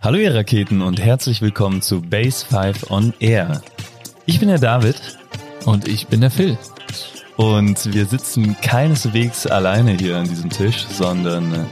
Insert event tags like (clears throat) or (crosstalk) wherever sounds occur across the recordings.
Hallo ihr Raketen und herzlich willkommen zu Base 5 on Air. Ich bin der David Und ich bin der Phil. und wir sitzen keineswegs alleine hier an diesem Tisch, sondern äh,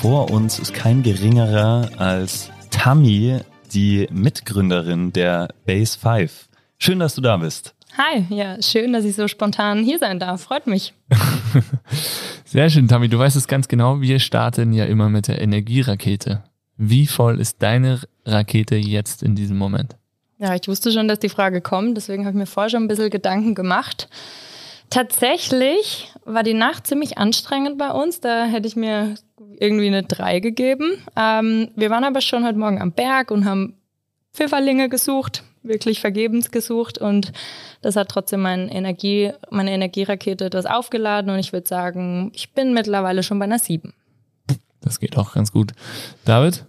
vor uns ist kein geringerer als Tammy, die Mitgründerin der Base 5. Schön, dass du da bist. Hi, ja, schön, dass ich so spontan hier sein darf. Freut mich. (laughs) Sehr schön, Tammy. Du weißt es ganz genau. Wir starten ja immer mit der Energierakete. Wie voll ist deine Rakete jetzt in diesem Moment? Ja, ich wusste schon, dass die Frage kommt, deswegen habe ich mir vorher schon ein bisschen Gedanken gemacht. Tatsächlich war die Nacht ziemlich anstrengend bei uns. Da hätte ich mir irgendwie eine 3 gegeben. Ähm, wir waren aber schon heute Morgen am Berg und haben Pfifferlinge gesucht, wirklich vergebens gesucht. Und das hat trotzdem mein Energie, meine Energierakete etwas aufgeladen. Und ich würde sagen, ich bin mittlerweile schon bei einer 7. Das geht auch ganz gut. David?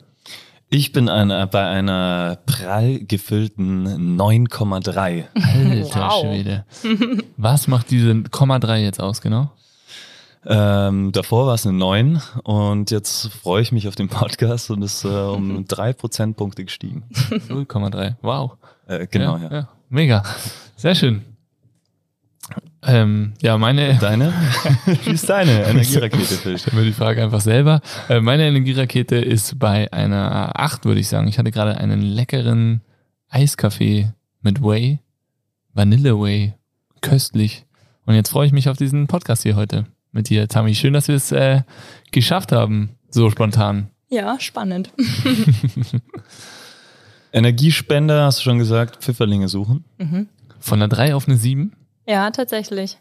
Ich bin einer, bei einer prall gefüllten 9,3. Alter Wow. Schwede. Was macht diese Komma 3 jetzt aus, genau? Ähm, davor war es eine 9 und jetzt freue ich mich auf den Podcast und ist äh, um (laughs) drei Prozentpunkte gestiegen. 0,3. Wow. Äh, genau, ja. Mega. Sehr schön. Ähm, ja, meine, Deine? (laughs) Wie ist deine Energierakete, Phil? stell mir die Frage einfach selber. Äh, meine Energierakete ist bei einer 8, würde ich sagen. Ich hatte gerade einen leckeren Eiskaffee mit Whey, Vanille Whey, köstlich. Und jetzt freue ich mich auf diesen Podcast hier heute mit dir, Tammy. Schön, dass wir es äh, geschafft haben, so spontan. Ja, spannend. (laughs) Energiespender, hast du schon gesagt, Pfifferlinge suchen. Von einer 3 auf eine 7. Ja, tatsächlich.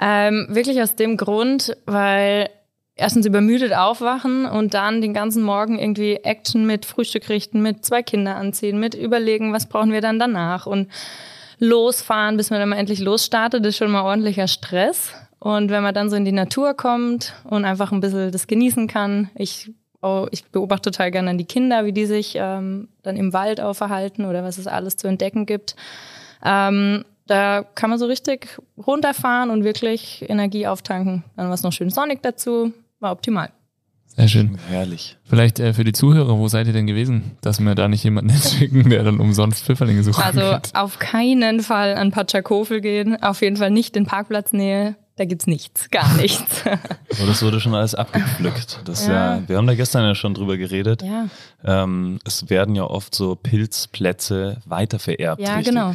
Ähm, wirklich aus dem Grund, weil erstens übermüdet aufwachen und dann den ganzen Morgen irgendwie Action mit Frühstück richten, mit zwei Kinder anziehen, mit überlegen, was brauchen wir dann danach und losfahren, bis man dann mal endlich losstartet, ist schon mal ordentlicher Stress. Und wenn man dann so in die Natur kommt und einfach ein bisschen das genießen kann, ich, oh, ich beobachte total gerne die Kinder, wie die sich ähm, dann im Wald auch verhalten oder was es alles zu entdecken gibt. Ähm, da kann man so richtig runterfahren und wirklich Energie auftanken. Dann war es noch schön sonnig dazu, war optimal. Sehr schön. Herrlich. Vielleicht äh, für die Zuhörer, wo seid ihr denn gewesen, dass wir da nicht jemanden (laughs) hinschicken, der dann umsonst Pfifferlinge suchen Also kann? auf keinen Fall an Patschakofel gehen, auf jeden Fall nicht in Parkplatznähe. Da gibt's nichts, gar (laughs) nichts. So, das wurde schon alles abgepflückt. Das ja. Ja. wir haben da gestern ja schon drüber geredet. ja, Ähm, es werden ja oft so Pilzplätze weitervererbt. ja richtig? genau.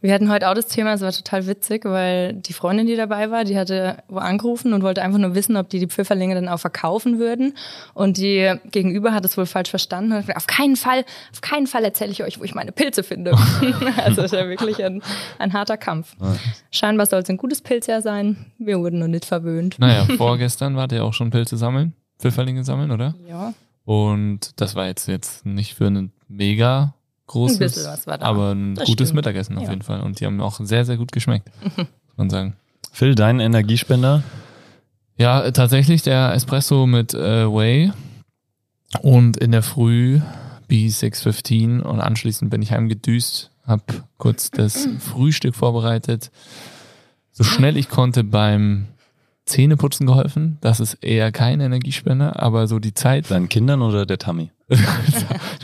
Wir hatten heute auch das Thema, es war total witzig, weil die Freundin, die dabei war, die hatte angerufen und wollte einfach nur wissen, ob die die Pfifferlinge dann auch verkaufen würden. Und die Gegenüber hat es wohl falsch verstanden und hat gesagt, auf keinen Fall, auf keinen Fall erzähle ich euch, wo ich meine Pilze finde. (laughs) also es ist ja wirklich ein, ein harter Kampf. Scheinbar soll es ein gutes Pilzjahr sein. Wir wurden noch nicht verwöhnt. Naja, vorgestern wart ihr auch schon Pilze sammeln, Pfifferlinge sammeln, oder? Ja, Und das war jetzt, jetzt nicht für ein mega großes, Ein bisschen was war da. aber ein Das gutes stimmt. Mittagessen auf Ja. jeden Fall. Und die haben auch sehr, sehr gut geschmeckt, (laughs) muss man sagen. Phil, dein Energiespender? Ja, tatsächlich der Espresso mit äh, Whey und in der Früh B615 und anschließend bin ich heimgedüst, hab kurz das (clears throat) Frühstück vorbereitet, so schnell ich konnte beim Zähneputzen geholfen. Das ist eher kein Energiespender, aber so die Zeit Deinen Kindern oder der Tammy? (laughs)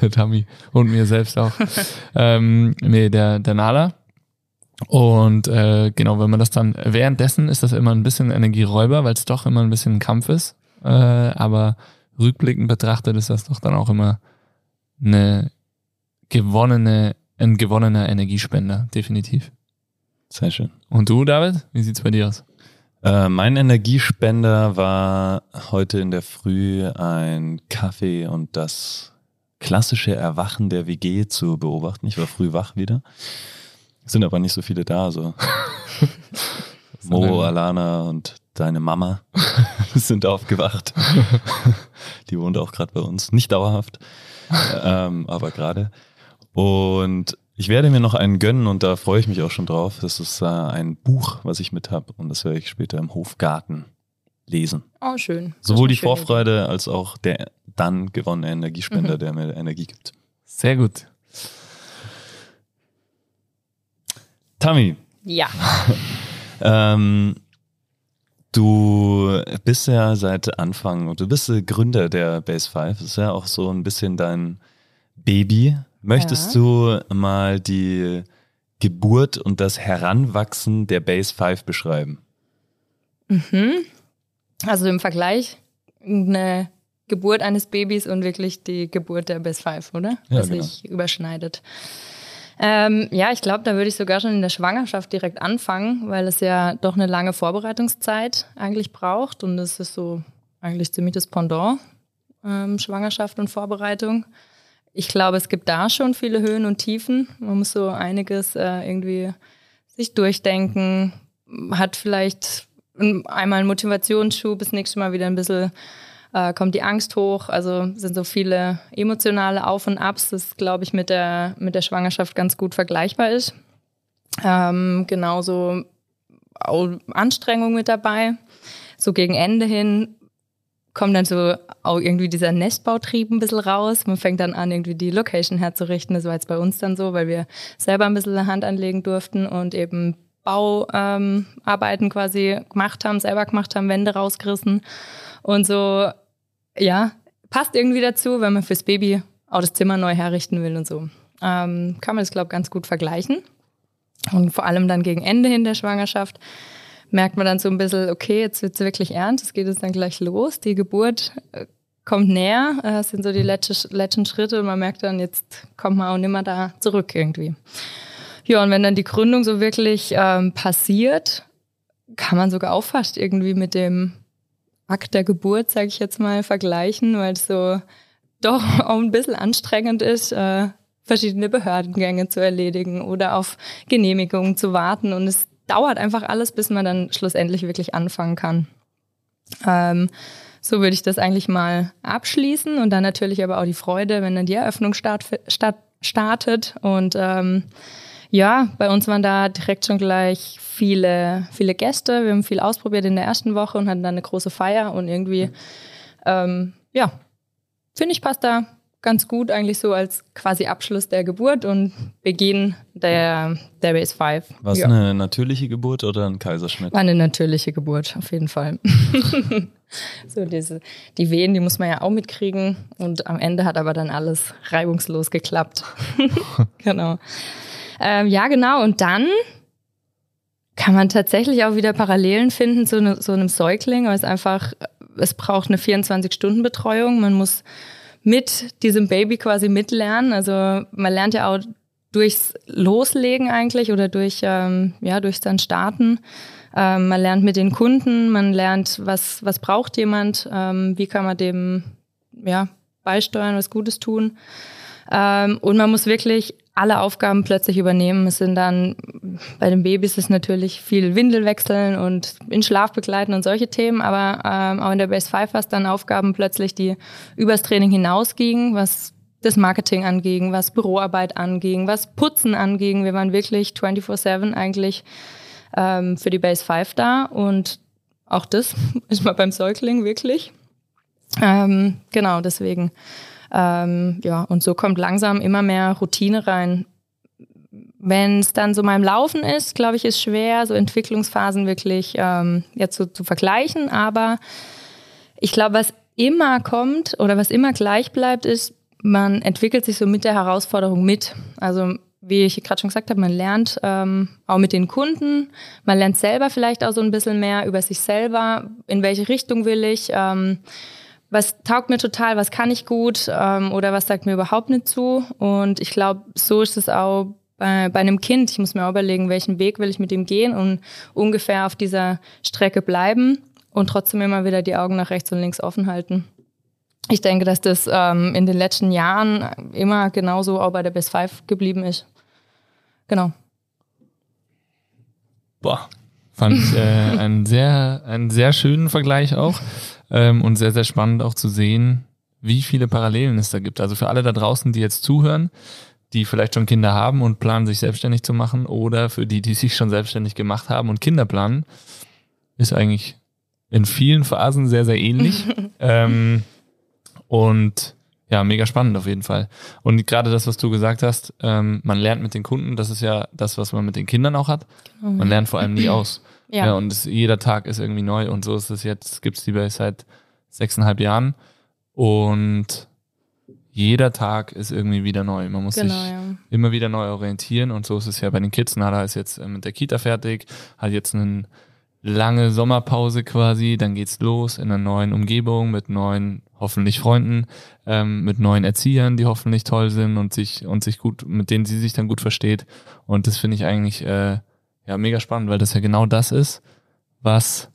der Tammy und mir selbst auch. (laughs) ähm, nee, der, der Nala. Und äh, genau, wenn man das dann, währenddessen ist das immer ein bisschen Energieräuber, weil es doch immer ein bisschen ein Kampf ist. Äh, aber rückblickend betrachtet ist das doch dann auch immer eine gewonnene, ein gewonnener Energiespender, definitiv. Sehr schön. Und du, David, wie sieht's bei dir aus? Äh, mein Energiespender war heute in der Früh ein Kaffee und das klassische Erwachen der WG zu beobachten. Ich war früh wach wieder. Sind aber nicht so viele da, also (laughs) Mo, Alana und deine Mama (laughs) sind aufgewacht. Die wohnt auch gerade bei uns. Nicht dauerhaft, ähm, aber gerade. Und ich werde mir noch einen gönnen und da freue ich mich auch schon drauf. Das ist äh, ein Buch, was ich mit habe und das werde ich später im Hofgarten lesen. oh schön. Sowohl die Vorfreude als auch der dann gewonnene Energiespender, Mhm. der mir Energie gibt. Sehr gut. Tammy, Idee. Ja, (laughs) ähm, du bist ja seit Anfang und du bist Gründer der Base 5. Das ist ja auch so ein bisschen dein Baby. Möchtest ja. du mal die Geburt und das Heranwachsen der Base 5 beschreiben? Mhm. Also im Vergleich eine Geburt eines Babys und wirklich die Geburt der Base 5, oder? Ja, Was genau. sich überschneidet. Ähm, ja, ich glaube, da würde ich sogar schon in der Schwangerschaft direkt anfangen, weil es ja doch eine lange Vorbereitungszeit eigentlich braucht und das ist so eigentlich ziemlich das Pendant, ähm, Schwangerschaft und Vorbereitung. Ich glaube, es gibt da schon viele Höhen und Tiefen. Man muss so einiges äh, irgendwie sich durchdenken, hat vielleicht einmal einen Motivationsschub, das nächste Mal wieder ein bisschen äh, kommt die Angst hoch. Also sind so viele emotionale Auf und Abs, das glaube ich mit der, mit der Schwangerschaft ganz gut vergleichbar ist. Ähm, genauso Anstrengung mit dabei. So gegen Ende hin kommt dann so auch irgendwie dieser Nestbautrieb ein bisschen raus. Man fängt dann an, irgendwie die Location herzurichten. Das war jetzt bei uns dann so, weil wir selber ein bisschen Hand anlegen durften und eben Bauarbeiten ähm, quasi gemacht haben, selber gemacht haben, Wände rausgerissen. Und so, ja, passt irgendwie dazu, wenn man fürs Baby auch das Zimmer neu herrichten will und so. Ähm, kann man das, glaube ich, ganz gut vergleichen. Und vor allem dann gegen Ende hin der Schwangerschaft merkt man dann so ein bisschen, okay, jetzt wird es wirklich ernst, es geht jetzt dann gleich los, die Geburt äh, kommt näher, äh, das sind so die letzten, letzten Schritte und man merkt dann, jetzt kommt man auch nimmer da zurück irgendwie. Ja, und wenn dann die Gründung so wirklich ähm, passiert, kann man sogar auch fast irgendwie mit dem Akt der Geburt, sage ich jetzt mal, vergleichen, weil es so doch (laughs) auch ein bisschen anstrengend ist, äh, verschiedene Behördengänge zu erledigen oder auf Genehmigungen zu warten. Und es dauert einfach alles, bis man dann schlussendlich wirklich anfangen kann. Ähm, so würde ich das eigentlich mal abschließen und dann natürlich aber auch die Freude, wenn dann die Eröffnung start, start, startet. Und ähm, ja, bei uns waren da direkt schon gleich viele, viele Gäste. Wir haben viel ausprobiert in der ersten Woche und hatten dann eine große Feier und irgendwie, ähm, ja, finde ich, passt da ganz gut eigentlich so als quasi Abschluss der Geburt und Beginn der, der Base 5. War es ja. eine natürliche Geburt oder ein Kaiserschnitt? War eine natürliche Geburt, auf jeden Fall. (laughs) so diese, die Wehen, die muss man ja auch mitkriegen und am Ende hat aber dann alles reibungslos geklappt. (laughs) genau. Ähm, ja, genau. Und dann kann man tatsächlich auch wieder Parallelen finden zu ne, so einem Säugling, weil es einfach, es braucht eine 24-Stunden-Betreuung. Man muss mit diesem Baby quasi mitlernen. Also man lernt ja auch durchs Loslegen eigentlich oder durch, ähm, ja, durch dann Starten. Ähm, man lernt mit den Kunden, man lernt, was, was braucht jemand, ähm, wie kann man dem ja, beisteuern, was Gutes tun. Ähm, und man muss wirklich alle Aufgaben plötzlich übernehmen. Es sind dann bei den Babys ist natürlich viel Windel wechseln und in Schlaf begleiten und solche Themen, aber ähm, auch in der Base 5 war es dann Aufgaben plötzlich, die übers Training hinausgingen, was das Marketing anging, was Büroarbeit anging, was Putzen anging. Wir waren wirklich 24-7 eigentlich ähm, für die Base 5 da und auch das (laughs) ist mal beim Säugling wirklich. Ähm, genau, deswegen ähm, ja, und so kommt langsam immer mehr Routine rein. Wenn es dann so mal im Laufen ist, glaube ich, ist schwer, so Entwicklungsphasen wirklich ähm, jetzt so zu vergleichen. Aber ich glaube, was immer kommt oder was immer gleich bleibt, ist, man entwickelt sich so mit der Herausforderung mit. Also wie ich gerade schon gesagt habe, man lernt ähm, auch mit den Kunden, man lernt selber vielleicht auch so ein bisschen mehr über sich selber, in welche Richtung will ich. Ähm, was taugt mir total, was kann ich gut ähm, oder was sagt mir überhaupt nicht zu. Und ich glaube, so ist es auch bei, bei einem Kind. Ich muss mir auch überlegen, welchen Weg will ich mit ihm gehen und ungefähr auf dieser Strecke bleiben und trotzdem immer wieder die Augen nach rechts und links offen halten. Ich denke, dass das ähm, in den letzten Jahren immer genauso auch bei der Best Five geblieben ist. Genau. Boah, fand ich äh, einen sehr, einen sehr schönen Vergleich auch. (laughs) Ähm, und sehr, sehr spannend auch zu sehen, wie viele Parallelen es da gibt. Also für alle da draußen, die jetzt zuhören, die vielleicht schon Kinder haben und planen, sich selbstständig zu machen, oder für die, die sich schon selbstständig gemacht haben und Kinder planen, ist eigentlich in vielen Phasen sehr, sehr ähnlich. (laughs) ähm, und ja, mega spannend auf jeden Fall. Und gerade das, was du gesagt hast, ähm, man lernt mit den Kunden, das ist ja das, was man mit den Kindern auch hat. Genau. Man lernt vor allem nie (clears throat) aus. Ja. ja und es, jeder Tag ist irgendwie neu und so ist es jetzt, gibt es die seit sechseinhalb Jahren. Und jeder Tag ist irgendwie wieder neu. Man muss Genau, sich ja. immer wieder neu orientieren und so ist es ja bei den Kids. Nada ist jetzt äh, mit der Kita fertig, hat jetzt eine lange Sommerpause quasi, dann geht's los in einer neuen Umgebung mit neuen, hoffentlich Freunden, ähm, mit neuen Erziehern, die hoffentlich toll sind und sich und sich gut, mit denen sie sich dann gut versteht. Und das finde ich eigentlich äh, ja mega spannend, weil das ja genau das ist, was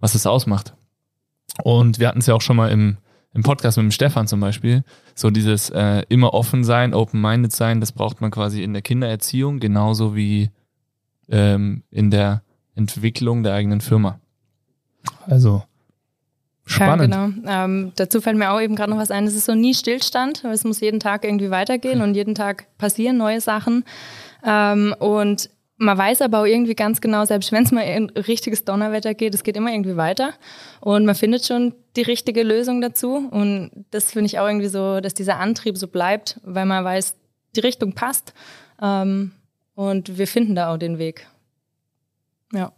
was es ausmacht. Und wir hatten es ja auch schon mal im im Podcast mit dem Stefan zum Beispiel, so dieses äh, immer offen sein, open-minded sein, das braucht man quasi in der Kindererziehung, genauso wie ähm, in der Entwicklung der eigenen Firma. Also spannend. Ja, genau. Ähm, dazu fällt mir auch eben gerade noch was ein. Es ist so nie Stillstand. Es muss jeden Tag irgendwie weitergehen und jeden Tag passieren neue Sachen. Ähm, und man weiß aber auch irgendwie ganz genau, selbst wenn es mal in richtiges Donnerwetter geht, es geht immer irgendwie weiter. Und man findet schon die richtige Lösung dazu. Und das finde ich auch irgendwie so, dass dieser Antrieb so bleibt, weil man weiß, die Richtung passt. Ähm, und wir finden da auch den Weg. Ja.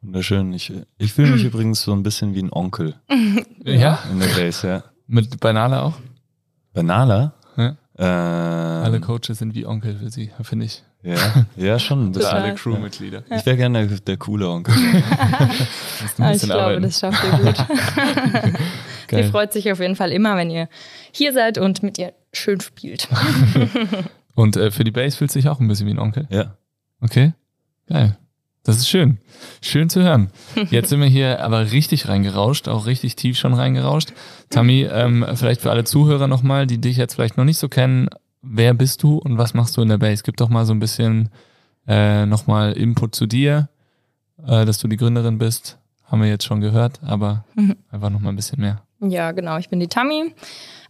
Wunderschön. Ich, ich fühle mich (clears throat) übrigens so ein bisschen wie ein Onkel (laughs) Ja, in der Base, ja. mit Banale auch. Banala? Ja. Äh, Alle Coaches sind wie Onkel für sie, finde ich. Ja, (laughs) ja, schon ein Für bisschen. Total. alle Crewmitglieder. Ich wäre gerne der, der coole Onkel. (laughs) (laughs) Ah, ich glaube, arbeiten. das schafft ihr gut. Geil. freut sich auf jeden Fall immer, wenn ihr hier seid und mit ihr schön spielt. Und äh, für die Base fühlt sich auch ein bisschen wie ein Onkel. Ja. Okay, geil. Das ist schön. Schön zu hören. Jetzt sind wir hier aber richtig reingerauscht, auch richtig tief schon reingerauscht. Tammy, ähm, vielleicht für alle Zuhörer nochmal, die dich jetzt vielleicht noch nicht so kennen, wer bist du und was machst du in der Base? Gib doch mal so ein bisschen äh, nochmal Input zu dir, äh, dass du die Gründerin bist. Haben wir jetzt schon gehört, aber Mhm. einfach nochmal ein bisschen mehr. Ja, genau. Ich bin die Tammy.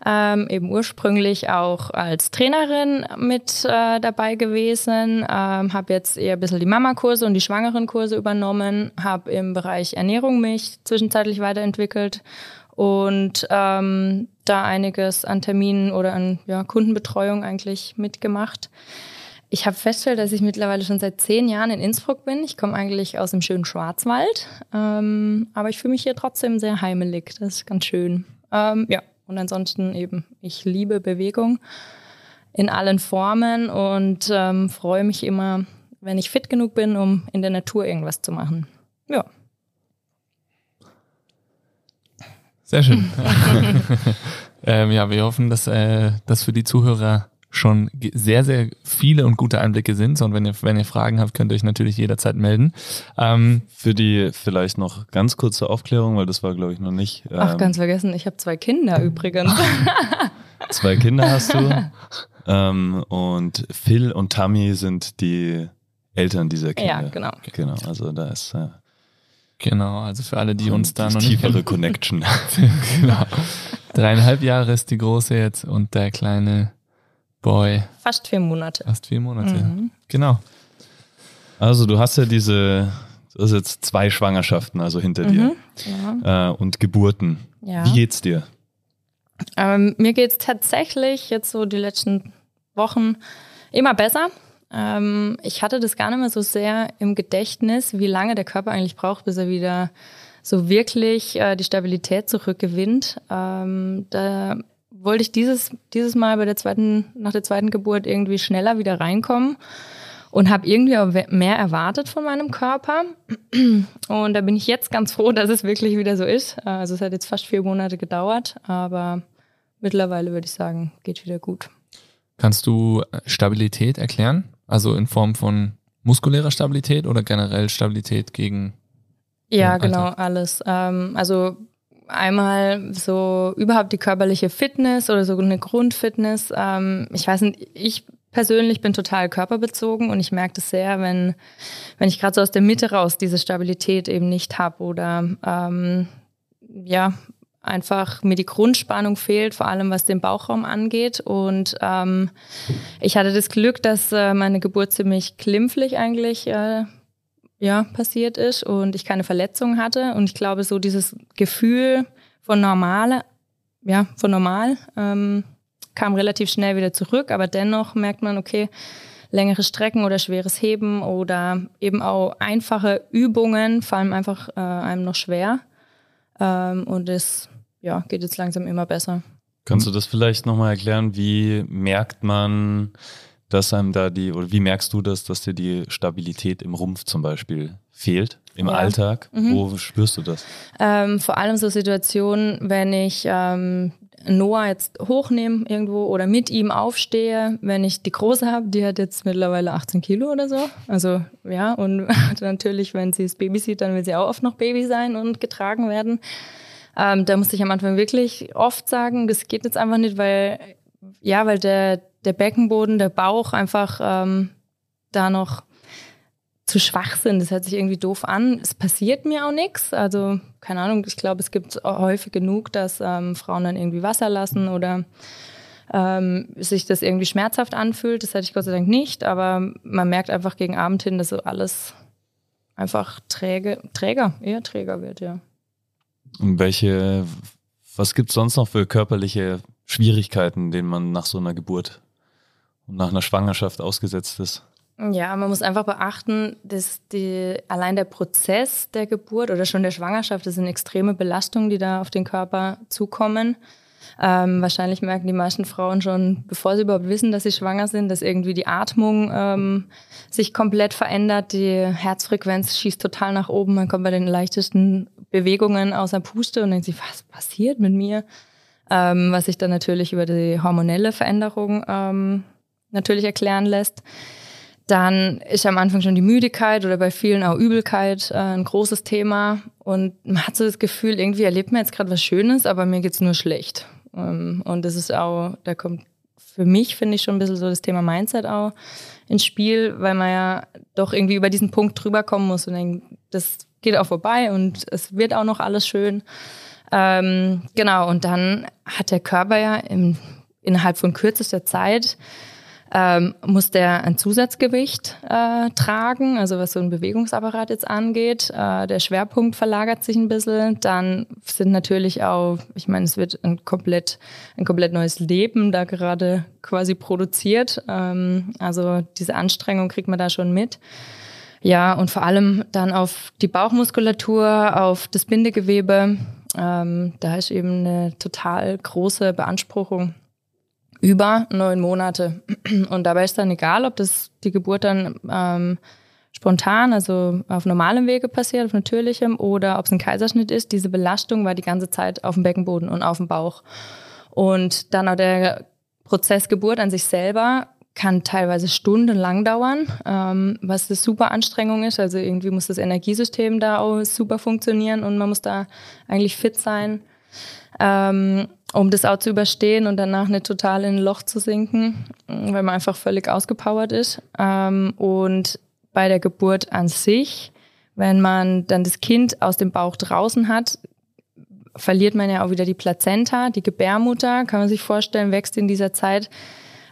Ähm, eben ursprünglich auch als Trainerin mit äh, dabei gewesen. Ähm, habe jetzt eher ein bisschen die Mama-Kurse und die Schwangerenkurse übernommen. Habe im Bereich Ernährung mich zwischenzeitlich weiterentwickelt und ähm, da einiges an Terminen oder an ja, Kundenbetreuung eigentlich mitgemacht. Ich habe festgestellt, dass ich mittlerweile schon seit zehn Jahren in Innsbruck bin. Ich komme eigentlich aus dem schönen Schwarzwald, ähm, aber ich fühle mich hier trotzdem sehr heimelig. Das ist ganz schön. Ähm, ja, und ansonsten eben, ich liebe Bewegung in allen Formen und ähm, freue mich immer, wenn ich fit genug bin, um in der Natur irgendwas zu machen. Ja. Sehr schön. (laughs) ähm, ja, wir hoffen, dass äh, das für die Zuhörer schon sehr, sehr viele und gute Einblicke sind. Und wenn ihr, wenn ihr Fragen habt, könnt ihr euch natürlich jederzeit melden. Ähm, Für die vielleicht noch ganz kurze Aufklärung, weil das war, glaube ich, noch nicht. Ach, ähm, ganz vergessen, ich habe zwei Kinder übrigens. (laughs) Zwei Kinder hast du. ähm, und Phil und Tammy sind die Eltern dieser Kinder. ja, genau. Genau, also da ist äh, genau, also für alle, die uns da noch nicht tiefere kennen. Connection. (laughs) genau. Dreieinhalb Jahre ist die große jetzt und der kleine Boy Fast vier Monate. fast vier Monate. Mhm. Genau. Also du hast ja diese, du hast jetzt zwei Schwangerschaften also hinter Mhm. Ja. dir äh, und Geburten. ja. Wie geht's dir? Ähm, mir geht es tatsächlich jetzt so die letzten Wochen immer besser. Ähm, ich hatte das gar nicht mehr so sehr im Gedächtnis, wie lange der Körper eigentlich braucht, bis er wieder so wirklich äh, die Stabilität zurückgewinnt. Ähm, da wollte ich dieses, dieses Mal bei der zweiten, nach der zweiten Geburt irgendwie schneller wieder reinkommen und habe irgendwie auch mehr erwartet von meinem Körper. Und da bin ich jetzt ganz froh, dass es wirklich wieder so ist. Also es hat jetzt fast vier Monate gedauert, aber mittlerweile würde ich sagen, geht wieder gut. Kannst du äh, Stabilität erklären? Also in Form von muskulärer Stabilität oder generell Stabilität gegen Ja, genau, alles. Ähm, also einmal so überhaupt die körperliche Fitness oder so eine Grundfitness. Ähm, ich weiß nicht, ich persönlich bin total körperbezogen und ich merke das sehr, wenn, wenn ich gerade so aus der Mitte raus diese Stabilität eben nicht habe oder ähm, ja, einfach mir die Grundspannung fehlt, vor allem was den Bauchraum angeht. Und ähm, ich hatte das Glück, dass äh, meine Geburt ziemlich klimpflich eigentlich äh, ja, passiert ist und ich keine Verletzung hatte. Und ich glaube, so dieses Gefühl von normale, ja, von normal, ähm, kam relativ schnell wieder zurück, aber dennoch merkt man, okay, längere Strecken oder schweres Heben oder eben auch einfache Übungen fallen einfach äh, einem noch schwer. Ähm, und es ja, geht jetzt langsam immer besser. Kannst du das vielleicht nochmal erklären? Wie merkt man, dass einem da die, oder wie merkst du das, dass dir die Stabilität im Rumpf zum Beispiel fehlt? Im Ja. Alltag? Mhm. Wo spürst du das? Ähm, vor allem so Situationen, wenn ich ähm, Noah jetzt hochnehme irgendwo oder mit ihm aufstehe, wenn ich die Große habe, die hat jetzt mittlerweile 18 Kilo oder so. Also ja, und (laughs) natürlich, wenn sie das Baby sieht, dann will sie auch oft noch Baby sein und getragen werden. Ähm, da musste ich am Anfang wirklich oft sagen, das geht jetzt einfach nicht, weil ja, weil der, der Beckenboden, der Bauch einfach ähm, da noch zu schwach sind. Das hört sich irgendwie doof an. Es passiert mir auch nichts. Also, keine Ahnung, ich glaube, es gibt häufig genug, dass ähm, Frauen dann irgendwie Wasser lassen oder ähm, sich das irgendwie schmerzhaft anfühlt. Das hatte ich Gott sei Dank nicht, aber man merkt einfach gegen Abend hin, dass so alles einfach träge, träger, eher träger wird, ja. Und welche, was gibt es sonst noch für körperliche Schwierigkeiten, denen man nach so einer Geburt und nach einer Schwangerschaft ausgesetzt ist? Ja, man muss einfach beachten, dass die, allein der Prozess der Geburt oder schon der Schwangerschaft, das sind extreme Belastungen, die da auf den Körper zukommen. Ähm, wahrscheinlich merken die meisten Frauen schon, bevor sie überhaupt wissen, dass sie schwanger sind, dass irgendwie die Atmung ähm, sich komplett verändert, die Herzfrequenz schießt total nach oben, man kommt bei den leichtesten Bewegungen außer Puste und denkt sich, was passiert mit mir? Ähm, was sich dann natürlich über die hormonelle Veränderung ähm, natürlich erklären lässt. Dann ist am Anfang schon die Müdigkeit oder bei vielen auch Übelkeit äh, ein großes Thema. Und man hat so das Gefühl, irgendwie erlebt man jetzt gerade was Schönes, aber mir geht's nur schlecht. Ähm, und das ist auch, da kommt für mich, finde ich, schon ein bisschen so das Thema Mindset auch ins Spiel, weil man ja doch irgendwie über diesen Punkt drüber kommen muss und denkt, das geht auch vorbei und es wird auch noch alles schön. Ähm, genau, und dann hat der Körper ja im, innerhalb von kürzester Zeit ähm, muss der ein Zusatzgewicht äh, tragen, also was so ein Bewegungsapparat jetzt angeht. Äh, der Schwerpunkt verlagert sich ein bisschen. Dann sind natürlich auch, ich meine, es wird ein komplett, ein komplett neues Leben da gerade quasi produziert. Ähm, also diese Anstrengung kriegt man da schon mit. Ja, und vor allem dann auf die Bauchmuskulatur, auf das Bindegewebe. Ähm, da ist eben eine total große Beanspruchung über neun Monate. (clears throat) Und dabei ist dann egal, ob das die Geburt dann ähm, spontan, also auf normalem Wege passiert, auf natürlichem, oder ob es ein Kaiserschnitt ist. Diese Belastung war die ganze Zeit auf dem Beckenboden und auf dem Bauch. Und dann auch der Prozess Geburt an sich selber kann teilweise stundenlang dauern, ähm, was eine super Anstrengung ist. Also irgendwie muss das Energiesystem da auch super funktionieren und man muss da eigentlich fit sein, ähm, um das auch zu überstehen und danach nicht total in ein Loch zu sinken, weil man einfach völlig ausgepowert ist. Ähm, und bei der Geburt an sich, wenn man dann das Kind aus dem Bauch draußen hat, verliert man ja auch wieder die Plazenta, die Gebärmutter, kann man sich vorstellen, wächst in dieser Zeit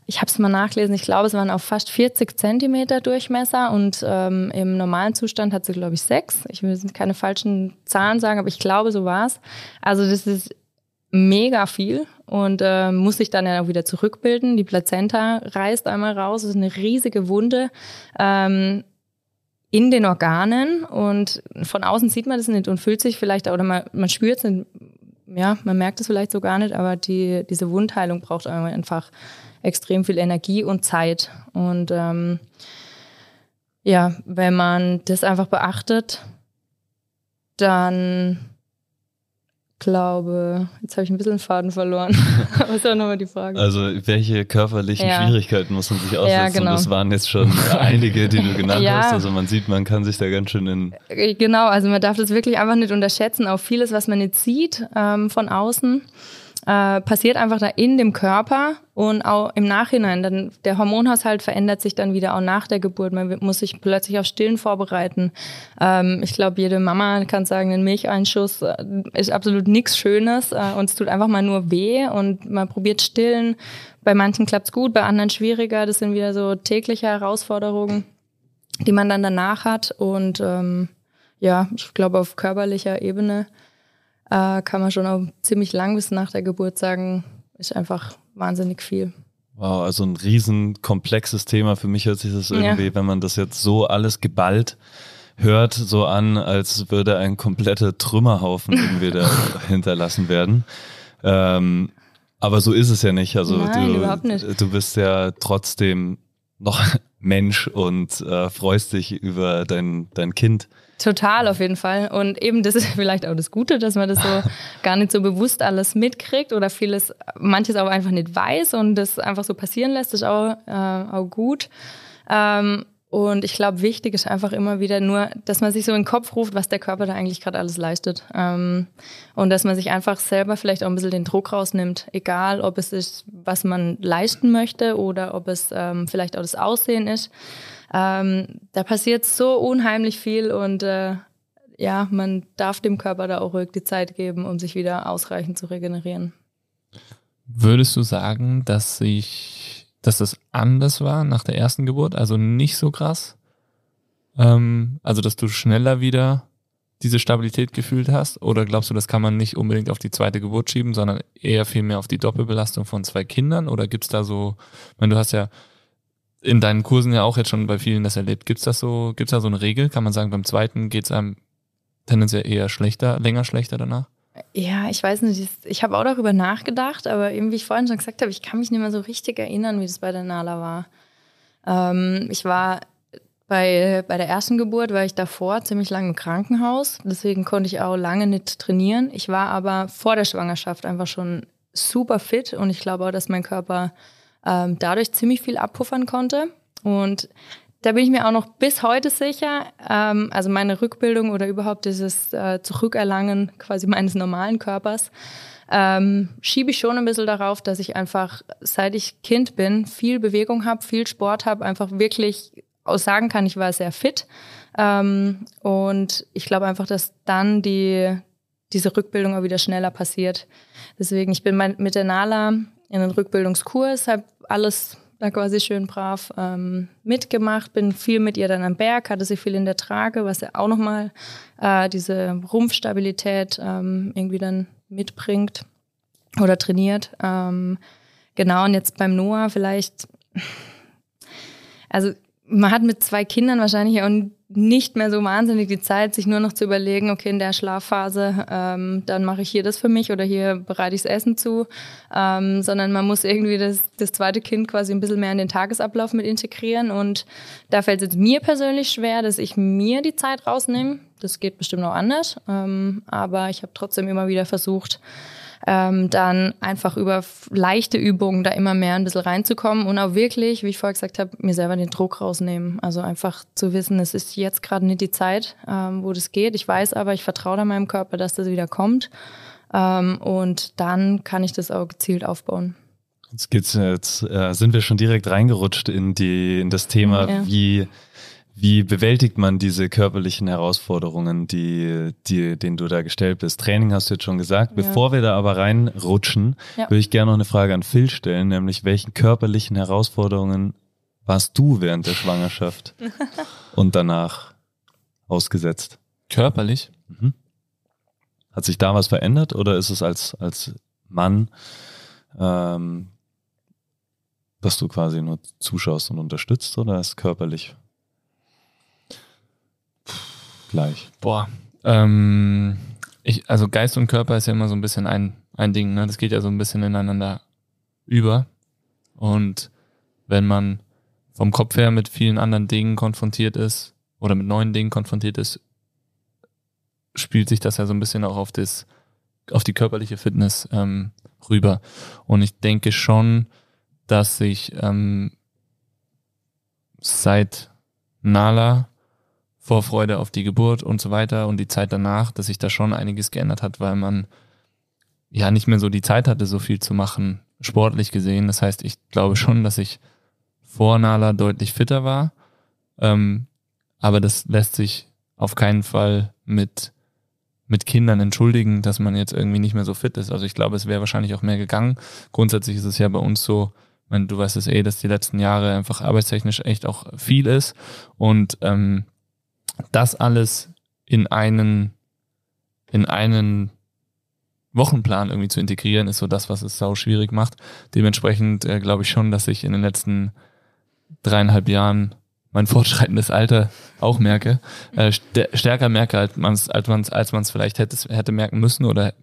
ich habe es mal nachgelesen, ich glaube, es waren auf fast 40 Zentimeter Durchmesser und ähm, im normalen Zustand hat sie, glaube ich, sechs. Ich will keine falschen Zahlen sagen, aber ich glaube, so war's. Also das ist mega viel und äh, muss sich dann ja auch wieder zurückbilden. Die Plazenta reißt einmal raus, ist eine riesige Wunde. Ähm, in den Organen und von außen sieht man das nicht und fühlt sich vielleicht oder man, man spürt es ja, man merkt es vielleicht so gar nicht, aber die, diese Wundheilung braucht einfach extrem viel Energie und Zeit. Und ähm, ja, wenn man das einfach beachtet, dann glaube, jetzt habe ich ein bisschen den Faden verloren. (laughs) Was war nochmal die Frage? Also welche körperlichen Ja. Schwierigkeiten muss man sich aussetzen? Ja, genau. Das waren jetzt schon (laughs) einige, die du genannt Ja. hast. Also man sieht, man kann sich da ganz schön in Äh, Genau, also man darf das wirklich einfach nicht unterschätzen. Auch vieles, was man nicht sieht ähm, von außen, äh, passiert einfach da in dem Körper und auch im Nachhinein. Dann der Hormonhaushalt verändert sich dann wieder auch nach der Geburt. Man muss sich plötzlich auf Stillen vorbereiten. Ähm, ich glaube, jede Mama kann sagen, ein Milcheinschuss äh, ist absolut nichts Schönes äh, und es tut einfach mal nur weh und man probiert Stillen. Bei manchen klappt's gut, bei anderen schwieriger. Das sind wieder so tägliche Herausforderungen die man dann danach hat. Und ähm, ja, ich glaube, auf körperlicher Ebene äh, kann man schon auch ziemlich lang bis nach der Geburt sagen, ist einfach wahnsinnig viel. Wow, also ein riesen komplexes Thema. Für mich hört sich das Ja. irgendwie, wenn man das jetzt so alles geballt hört, so an, als würde ein kompletter Trümmerhaufen irgendwie da (laughs) hinterlassen werden. Ähm, Aber so ist es ja nicht. Also Nein, du, überhaupt nicht. du bist ja trotzdem noch (laughs) Mensch und äh, freust dich über dein, dein Kind. Total, auf jeden Fall. Und eben, das ist (laughs) vielleicht auch das Gute, dass man das so (laughs) gar nicht so bewusst alles mitkriegt oder vieles, manches auch einfach nicht weiß und das einfach so passieren lässt, ist auch, äh, auch gut. Ähm, und ich glaube, wichtig ist einfach immer wieder nur, dass man sich so in den Kopf ruft, was der Körper da eigentlich gerade alles leistet. Ähm, und dass man sich einfach selber vielleicht auch ein bisschen den Druck rausnimmt. Egal, ob es ist, was man leisten möchte oder ob es ähm, vielleicht auch das Aussehen ist. Ähm, da passiert so unheimlich viel und äh, ja, man darf dem Körper da auch ruhig die Zeit geben, um sich wieder ausreichend zu regenerieren. Würdest du sagen, dass sich dass das anders war nach der ersten Geburt, also nicht so krass. Ähm, also, dass du schneller wieder diese Stabilität gefühlt hast? Oder glaubst du, das kann man nicht unbedingt auf die zweite Geburt schieben, sondern eher viel mehr auf die Doppelbelastung von zwei Kindern? Oder gibt's da so, ich meine, du hast ja in deinen Kursen ja auch jetzt schon bei vielen das erlebt. Gibt's das so, gibt's da so eine Regel? Kann man sagen, beim zweiten geht's einem tendenziell eher schlechter, länger schlechter danach? Ja, ich weiß nicht, ich habe auch darüber nachgedacht, aber eben wie ich vorhin schon gesagt habe, ich kann mich nicht mehr so richtig erinnern, wie das bei der Nala war. Ähm, ich war bei, bei der ersten Geburt, war ich davor ziemlich lange im Krankenhaus, deswegen konnte ich auch lange nicht trainieren. Ich war aber vor der Schwangerschaft einfach schon super fit und ich glaube auch, dass mein Körper ähm, dadurch ziemlich viel abpuffern konnte. Und da bin ich mir auch noch bis heute sicher. Ähm, also meine Rückbildung oder überhaupt dieses äh, Zurückerlangen quasi meines normalen Körpers ähm, schiebe ich schon ein bisschen darauf, dass ich einfach, seit ich Kind bin, viel Bewegung habe, viel Sport habe, einfach wirklich auch sagen kann, ich war sehr fit. Ähm, und ich glaube einfach, dass dann die, diese Rückbildung auch wieder schneller passiert. Deswegen, ich bin mit der Nala in den Rückbildungskurs, habe alles da quasi schön brav ähm, mitgemacht, bin viel mit ihr dann am Berg, hatte sie viel in der Trage, was ja auch nochmal äh, diese Rumpfstabilität ähm, irgendwie dann mitbringt oder trainiert. Ähm, genau, und jetzt beim Noah vielleicht, also man hat mit zwei Kindern wahrscheinlich auch nicht mehr so wahnsinnig die Zeit, sich nur noch zu überlegen, okay, in der Schlafphase, ähm, dann mache ich hier das für mich oder hier bereite ich das Essen zu, ähm, sondern man muss irgendwie das, das zweite Kind quasi ein bisschen mehr in den Tagesablauf mit integrieren. Und da fällt es mir persönlich schwer, dass ich mir die Zeit rausnehme. Das geht bestimmt auch anders, ähm, aber ich habe trotzdem immer wieder versucht, ähm, dann einfach über leichte Übungen da immer mehr ein bisschen reinzukommen und auch wirklich, wie ich vorher gesagt habe, mir selber den Druck rausnehmen. Also einfach zu wissen, es ist jetzt gerade nicht die Zeit, ähm, wo das geht. Ich weiß aber, ich vertraue da meinem Körper, dass das wieder kommt. Ähm, und dann kann ich das auch gezielt aufbauen. Jetzt geht's jetzt äh, sind wir schon direkt reingerutscht in die in das Thema, ja. wie wie bewältigt man diese körperlichen Herausforderungen, die, die, denen du da gestellt bist? Training hast du jetzt schon gesagt. Ja. Bevor wir da aber reinrutschen, ja. würde ich gerne noch eine Frage an Phil stellen, nämlich welchen körperlichen Herausforderungen warst du während der Schwangerschaft (laughs) und danach ausgesetzt? Körperlich? Mhm. Hat sich da was verändert oder ist es als, als Mann, ähm, dass du quasi nur zuschaust und unterstützt oder ist körperlich gleich? Boah, ähm, ich, also Geist und Körper ist ja immer so ein bisschen ein, ein Ding, ne? Das geht ja so ein bisschen ineinander über. Und wenn man vom Kopf her mit vielen anderen Dingen konfrontiert ist oder mit neuen Dingen konfrontiert ist, spielt sich das ja so ein bisschen auch auf das, auf die körperliche Fitness ähm, rüber. Und ich denke schon, dass sich ähm, seit Nala Vorfreude auf die Geburt und so weiter und die Zeit danach, dass sich da schon einiges geändert hat, weil man ja nicht mehr so die Zeit hatte, so viel zu machen, sportlich gesehen. Das heißt, ich glaube schon, dass ich vor Nala deutlich fitter war. Ähm, aber das lässt sich auf keinen Fall mit, mit Kindern entschuldigen, dass man jetzt irgendwie nicht mehr so fit ist. Also ich glaube, es wäre wahrscheinlich auch mehr gegangen. Grundsätzlich ist es ja bei uns so, meine, du weißt es eh, dass die letzten Jahre einfach arbeitstechnisch echt auch viel ist. Und ähm, das alles in einen, in einen Wochenplan irgendwie zu integrieren, ist so das, was es sau schwierig macht. Dementsprechend äh, glaube ich schon, dass ich in den letzten dreieinhalb Jahren mein fortschreitendes Alter auch merke, äh, st stärker merke, als man es als man's, als man's vielleicht hätte, hätte merken müssen oder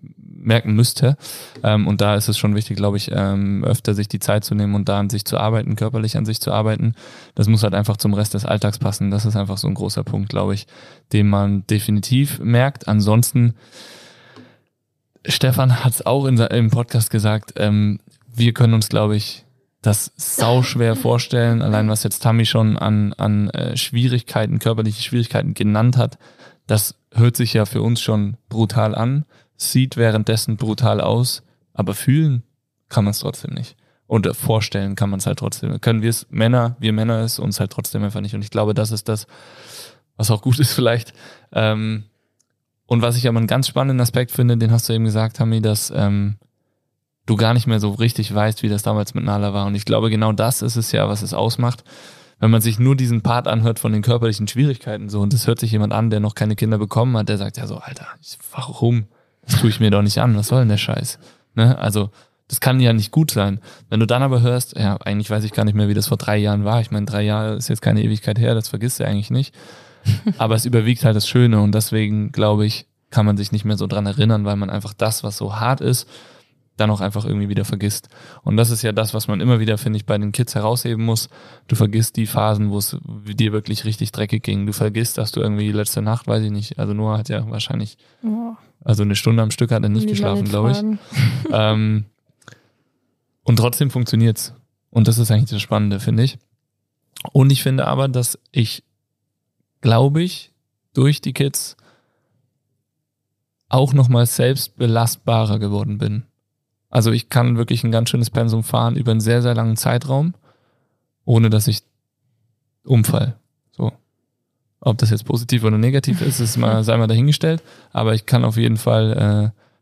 merken müsste. Ähm, und da ist es schon wichtig, glaube ich, ähm, öfter sich die Zeit zu nehmen und da an sich zu arbeiten, körperlich an sich zu arbeiten. Das muss halt einfach zum Rest des Alltags passen. Das ist einfach so ein großer Punkt, glaube ich, den man definitiv merkt. Ansonsten, Stefan hat es auch in, im Podcast gesagt, ähm, wir können uns, glaube ich, das sau schwer vorstellen, allein was jetzt Tammy schon an, an äh, Schwierigkeiten, körperliche Schwierigkeiten genannt hat. Das hört sich ja für uns schon brutal an, sieht währenddessen brutal aus, aber fühlen kann man es trotzdem nicht. Und vorstellen kann man es halt trotzdem. Können wir es Männer, wir Männer es uns halt trotzdem einfach nicht. Und ich glaube, das ist das, was auch gut (laughs) ist vielleicht. Ähm, und was ich aber einen ganz spannenden Aspekt finde, den hast du eben gesagt, Hami, dass ähm, du gar nicht mehr so richtig weißt, wie das damals mit Nala war. Und ich glaube, genau das ist es ja, was es ausmacht. Wenn man sich nur diesen Part anhört von den körperlichen Schwierigkeiten so und es hört sich jemand an, der noch keine Kinder bekommen hat, der sagt ja so, Alter, warum? Das tue ich mir doch nicht an. Was soll denn der Scheiß? Ne? Also, das kann ja nicht gut sein. Wenn du dann aber hörst, ja, eigentlich weiß ich gar nicht mehr, wie das vor drei Jahren war. Ich meine, drei Jahre ist jetzt keine Ewigkeit her, das vergisst du eigentlich nicht. (laughs) Aber es überwiegt halt das Schöne und deswegen, glaube ich, kann man sich nicht mehr so dran erinnern, weil man einfach das, was so hart ist, dann auch einfach irgendwie wieder vergisst. Und das ist ja das, was man immer wieder, finde ich, bei den Kids herausheben muss. Du vergisst die Phasen, wo es dir wirklich richtig dreckig ging. Du vergisst, dass du irgendwie letzte Nacht, weiß ich nicht, also Noah hat ja wahrscheinlich, oh. Also eine Stunde am Stück hat er nicht geschlafen, glaube ich. (laughs) (laughs) ähm, und trotzdem funktioniert's. Und das ist eigentlich das Spannende, finde ich. Und ich finde aber, dass ich, glaube ich, durch die Kids auch nochmal selbst belastbarer geworden bin. Also ich kann wirklich ein ganz schönes Pensum fahren über einen sehr, sehr langen Zeitraum, ohne dass ich umfall. Ob das jetzt positiv oder negativ ist, ist mal, sei mal dahingestellt. Aber ich kann auf jeden Fall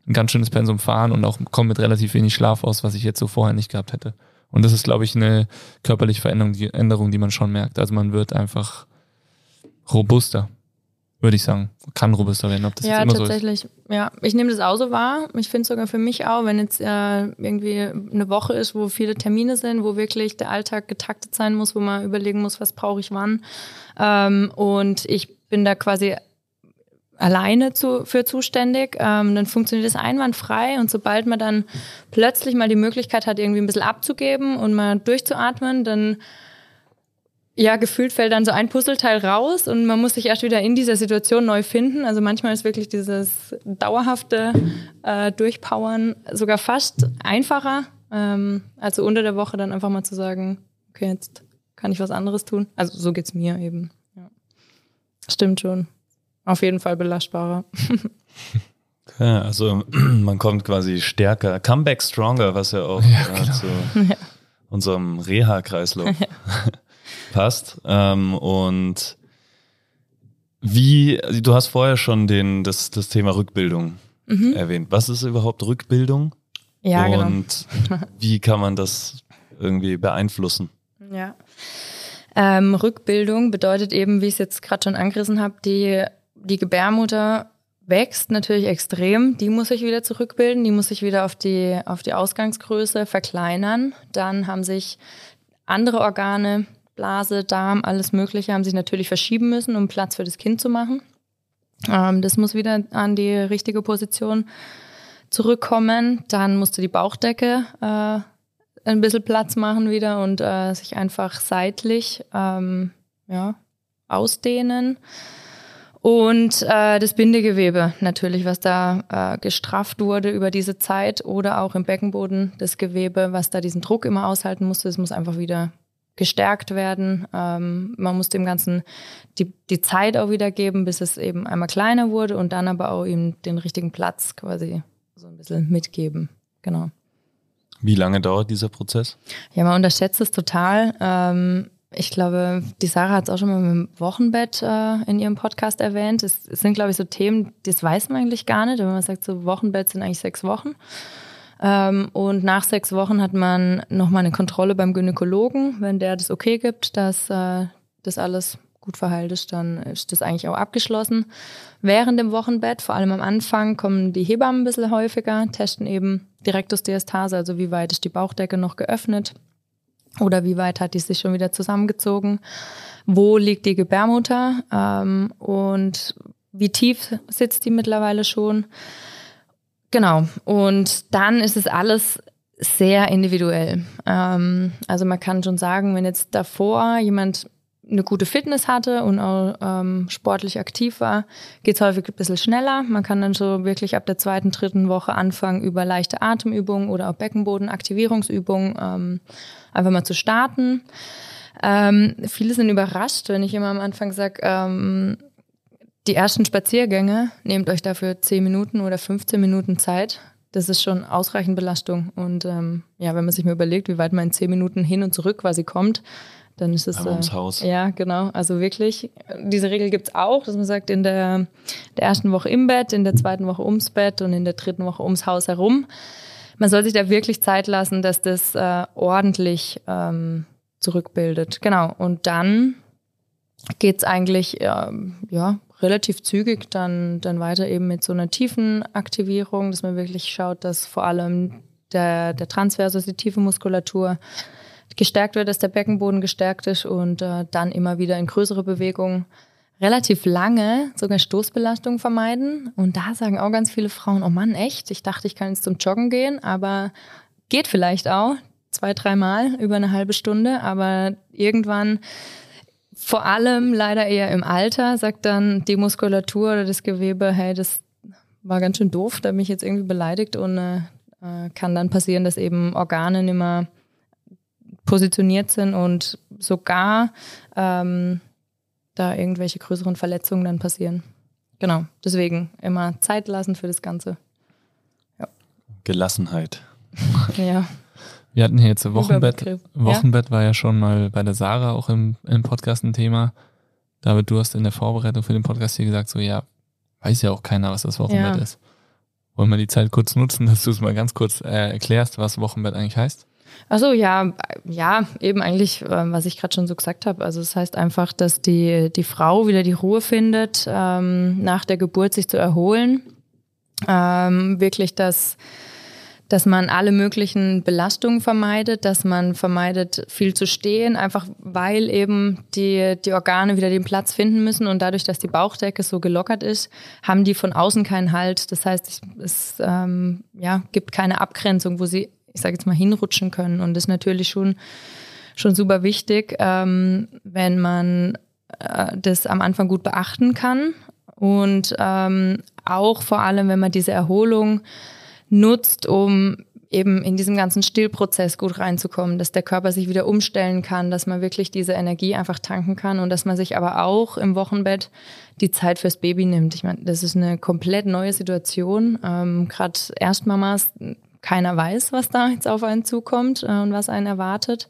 äh, ein ganz schönes Pensum fahren und auch komme mit relativ wenig Schlaf aus, was ich jetzt so vorher nicht gehabt hätte. Und das ist, glaube ich, eine körperliche Veränderung, die Änderung, die man schon merkt. Also man wird einfach robuster würde ich sagen. Kann robuster werden, ob das ja, jetzt immer tatsächlich. so ist. Ja, ich nehme das auch so wahr. Ich finde sogar für mich auch, wenn jetzt äh, irgendwie eine Woche ist, wo viele Termine sind, wo wirklich der Alltag getaktet sein muss, wo man überlegen muss, was brauche ich wann. Ähm, und ich bin da quasi alleine zu, für zuständig, ähm, dann funktioniert das einwandfrei und sobald man dann plötzlich mal die Möglichkeit hat, irgendwie ein bisschen abzugeben und mal durchzuatmen, dann ja, gefühlt fällt dann so ein Puzzleteil raus und man muss sich erst wieder in dieser Situation neu finden. Also manchmal ist wirklich dieses dauerhafte äh, Durchpowern sogar fast einfacher. Ähm, also unter der Woche dann einfach mal zu sagen, okay, jetzt kann ich was anderes tun. Also so geht's mir eben. Ja. Stimmt schon. Auf jeden Fall belastbarer. (laughs) okay, also (clears throat) man kommt quasi stärker, Comeback stronger, was ja auch ja, genau. zu (laughs) ja. unserem Reha-Kreislauf (laughs) ja passt. Ähm, und wie, du hast vorher schon den, das, das Thema Rückbildung mhm. erwähnt. Was ist überhaupt Rückbildung? Ja, genau. Und genau. (laughs) wie kann man das irgendwie beeinflussen? Ja. Ähm, Rückbildung bedeutet eben, wie ich es jetzt gerade schon angerissen habe, die, die Gebärmutter wächst natürlich extrem. Die muss sich wieder zurückbilden, die muss sich wieder auf die, auf die Ausgangsgröße verkleinern. Dann haben sich andere Organe Blase, Darm, alles Mögliche haben sich natürlich verschieben müssen, um Platz für das Kind zu machen. Ähm, das muss wieder an die richtige Position zurückkommen. Dann musste die Bauchdecke äh, ein bisschen Platz machen wieder und äh, sich einfach seitlich ähm, ja, ausdehnen. Und äh, das Bindegewebe natürlich, was da äh, gestrafft wurde über diese Zeit oder auch im Beckenboden das Gewebe, was da diesen Druck immer aushalten musste, das muss einfach wieder gestärkt werden. Ähm, man muss dem Ganzen die, die Zeit auch wieder geben, bis es eben einmal kleiner wurde und dann aber auch eben den richtigen Platz quasi so ein bisschen mitgeben. Genau. Wie lange dauert dieser Prozess? Ja, man unterschätzt es total. Ähm, ich glaube, die Sarah hat es auch schon mal mit dem Wochenbett äh, in ihrem Podcast erwähnt. Es, es sind, glaube ich, so Themen, das weiß man eigentlich gar nicht. Wenn man sagt, so Wochenbett sind eigentlich sechs Wochen. Ähm, und nach sechs Wochen hat man nochmal eine Kontrolle beim Gynäkologen. Wenn der das okay gibt, dass äh, das alles gut verheilt ist, dann ist das eigentlich auch abgeschlossen. Während dem Wochenbett, vor allem am Anfang, kommen die Hebammen ein bisschen häufiger, testen eben Direktusdiastase, also wie weit ist die Bauchdecke noch geöffnet oder wie weit hat die sich schon wieder zusammengezogen, wo liegt die Gebärmutter ähm, und wie tief sitzt die mittlerweile schon. Genau. Und dann ist es alles sehr individuell. Ähm, also man kann schon sagen, wenn jetzt davor jemand eine gute Fitness hatte und auch ähm, sportlich aktiv war, geht es häufig ein bisschen schneller. Man kann dann so wirklich ab der zweiten, dritten Woche anfangen, über leichte Atemübungen oder auch Beckenbodenaktivierungsübungen ähm, einfach mal zu starten. Ähm, viele sind überrascht, wenn ich immer am Anfang sage, ähm, die ersten Spaziergänge, nehmt euch dafür 10 Minuten oder 15 Minuten Zeit. Das ist schon ausreichend Belastung. Und ähm, ja, wenn man sich mal überlegt, wie weit man in 10 Minuten hin und zurück quasi kommt, dann ist es. Aber ums Haus. Ja, genau. Also wirklich, diese Regel gibt es auch, dass man sagt, in der, der ersten Woche im Bett, in der zweiten Woche ums Bett und in der dritten Woche ums Haus herum. Man soll sich da wirklich Zeit lassen, dass das äh, ordentlich ähm, zurückbildet. Genau. Und dann geht's eigentlich ähm, ja, relativ zügig dann, dann weiter eben mit so einer tiefen Aktivierung, dass man wirklich schaut, dass vor allem der, der Transversus, also die tiefe Muskulatur gestärkt wird, dass der Beckenboden gestärkt ist und äh, dann immer wieder in größere Bewegungen relativ lange sogar Stoßbelastung vermeiden. Und da sagen auch ganz viele Frauen, oh Mann, echt, ich dachte, ich kann jetzt zum Joggen gehen, aber geht vielleicht auch zwei, dreimal über eine halbe Stunde, aber irgendwann vor allem leider eher im Alter sagt dann die Muskulatur oder das Gewebe, hey, das war ganz schön doof, da bin ich jetzt irgendwie beleidigt und äh, äh kann dann passieren, dass eben Organe nicht mehr positioniert sind und sogar ähm, da irgendwelche größeren Verletzungen dann passieren. Genau, deswegen immer Zeit lassen für das Ganze. Ja. Gelassenheit. (laughs) ja. Wir hatten hier jetzt Wochenbett. Wochenbett ja? war ja schon mal bei der Sarah auch im, im Podcast ein Thema. David, du hast in der Vorbereitung für den Podcast hier gesagt, so ja, weiß ja auch keiner, was das Wochenbett ja. ist. Wollen wir die Zeit kurz nutzen, (laughs) dass du es mal ganz kurz äh, erklärst, was Wochenbett eigentlich heißt? Achso, ja, ja, eben eigentlich, äh, was ich gerade schon so gesagt habe. Also es das heißt einfach, dass die, die Frau wieder die Ruhe findet, ähm, nach der Geburt sich zu erholen. Ähm, wirklich das dass man alle möglichen Belastungen vermeidet, dass man vermeidet, viel zu stehen, einfach weil eben die, die Organe wieder den Platz finden müssen und dadurch, dass die Bauchdecke so gelockert ist, haben die von außen keinen Halt. Das heißt, es ähm, ja, gibt keine Abgrenzung, wo sie, ich sage jetzt mal, hinrutschen können und das ist natürlich schon, schon super wichtig, ähm, wenn man äh, das am Anfang gut beachten kann und ähm, auch vor allem, wenn man diese Erholung nutzt, um eben in diesem ganzen Stillprozess gut reinzukommen, dass der Körper sich wieder umstellen kann, dass man wirklich diese Energie einfach tanken kann und dass man sich aber auch im Wochenbett die Zeit fürs Baby nimmt. Ich meine, das ist eine komplett neue Situation. Ähm, Gerade Erstmamas, keiner weiß, was da jetzt auf einen zukommt äh, und was einen erwartet.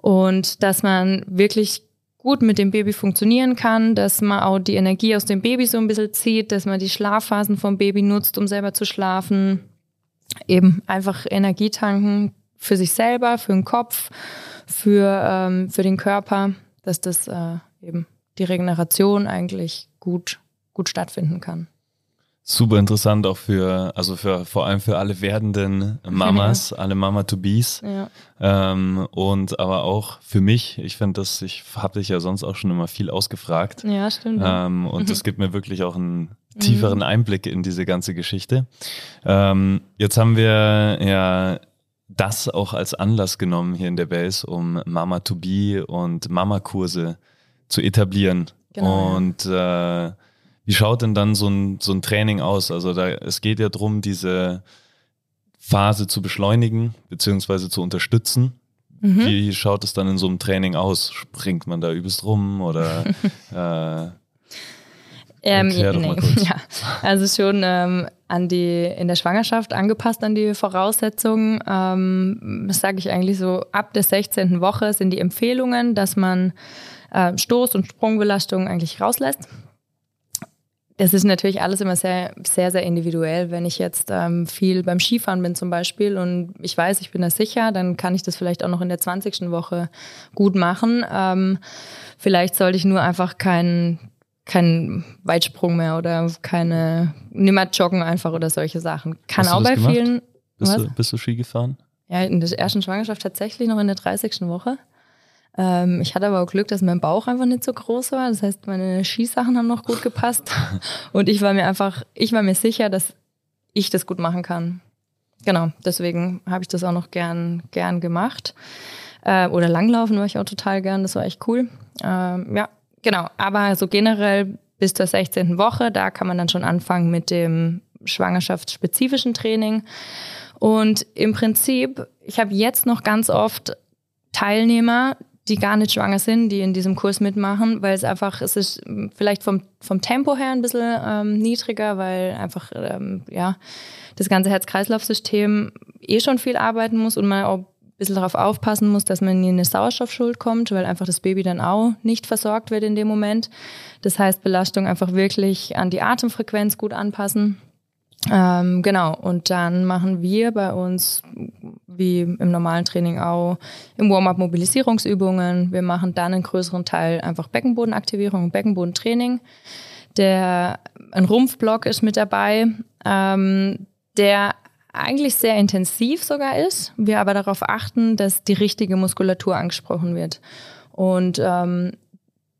Und dass man wirklich gut mit dem Baby funktionieren kann, dass man auch die Energie aus dem Baby so ein bisschen zieht, dass man die Schlafphasen vom Baby nutzt, um selber zu schlafen, eben einfach Energie tanken für sich selber, für den Kopf, für, ähm, für den Körper, dass das äh, eben die Regeneration eigentlich gut, gut stattfinden kann. Super interessant auch für, also für vor allem für alle werdenden Mamas, (laughs) ja. alle Mama-to-Bes. Ja. Ähm, und aber auch für mich, ich finde das, ich habe dich ja sonst auch schon immer viel ausgefragt. Ja, stimmt. Ähm, und (laughs) das gibt mir wirklich auch einen tieferen mhm. Einblick in diese ganze Geschichte. Ähm, jetzt haben wir ja das auch als Anlass genommen hier in der Base, um Mama to Be und Mama-Kurse zu etablieren. Genau, und äh, wie schaut denn dann so ein, so ein Training aus? Also da, es geht ja darum, diese Phase zu beschleunigen beziehungsweise zu unterstützen. Mhm. Wie schaut es dann in so einem Training aus? Springt man da übelst rum oder (laughs) äh, ähm, nee, (laughs) ja, also schon ähm, an die in der Schwangerschaft angepasst an die Voraussetzungen. Ähm, das sage ich eigentlich so ab der 16. Woche sind die Empfehlungen, dass man äh, Stoß- und Sprungbelastungen eigentlich rauslässt. Es ist natürlich alles immer sehr, sehr, sehr individuell. Wenn ich jetzt ähm, viel beim Skifahren bin zum Beispiel und ich weiß, ich bin da sicher, dann kann ich das vielleicht auch noch in der 20. Woche gut machen. Ähm, vielleicht sollte ich nur einfach keinen kein Weitsprung mehr oder keine, nimmer joggen einfach oder solche Sachen. Kann auch bei gemacht? vielen. Bist du, bist du Ski gefahren? Ja, in der ersten Schwangerschaft tatsächlich noch in der 30. Woche. Ähm, ich hatte aber auch Glück, dass mein Bauch einfach nicht so groß war. Das heißt, meine Skisachen haben noch gut gepasst. (laughs) Und ich war mir einfach, ich war mir sicher, dass ich das gut machen kann. Genau, deswegen habe ich das auch noch gern, gern gemacht. Äh, oder Langlaufen war ich auch total gern, das war echt cool. Ähm, ja, genau. Aber so generell bis zur 16. Woche, da kann man dann schon anfangen mit dem schwangerschaftsspezifischen Training. Und im Prinzip, ich habe jetzt noch ganz oft Teilnehmer, die gar nicht schwanger sind, die in diesem Kurs mitmachen, weil es einfach, es ist vielleicht vom, vom Tempo her ein bisschen ähm, niedriger, weil einfach, ähm, ja, das ganze Herz-Kreislauf-System eh schon viel arbeiten muss und man auch bisschen darauf aufpassen muss, dass man in eine Sauerstoffschuld kommt, weil einfach das Baby dann auch nicht versorgt wird in dem Moment. Das heißt, Belastung einfach wirklich an die Atemfrequenz gut anpassen. Ähm, genau, und dann machen wir bei uns, wie im normalen Training auch, im Warm-up Mobilisierungsübungen. Wir machen dann einen größeren Teil einfach Beckenbodenaktivierung und Beckenbodentraining. Der, ein Rumpfblock ist mit dabei, ähm, der eigentlich sehr intensiv sogar ist. Wir aber darauf achten, dass die richtige Muskulatur angesprochen wird. Und ähm,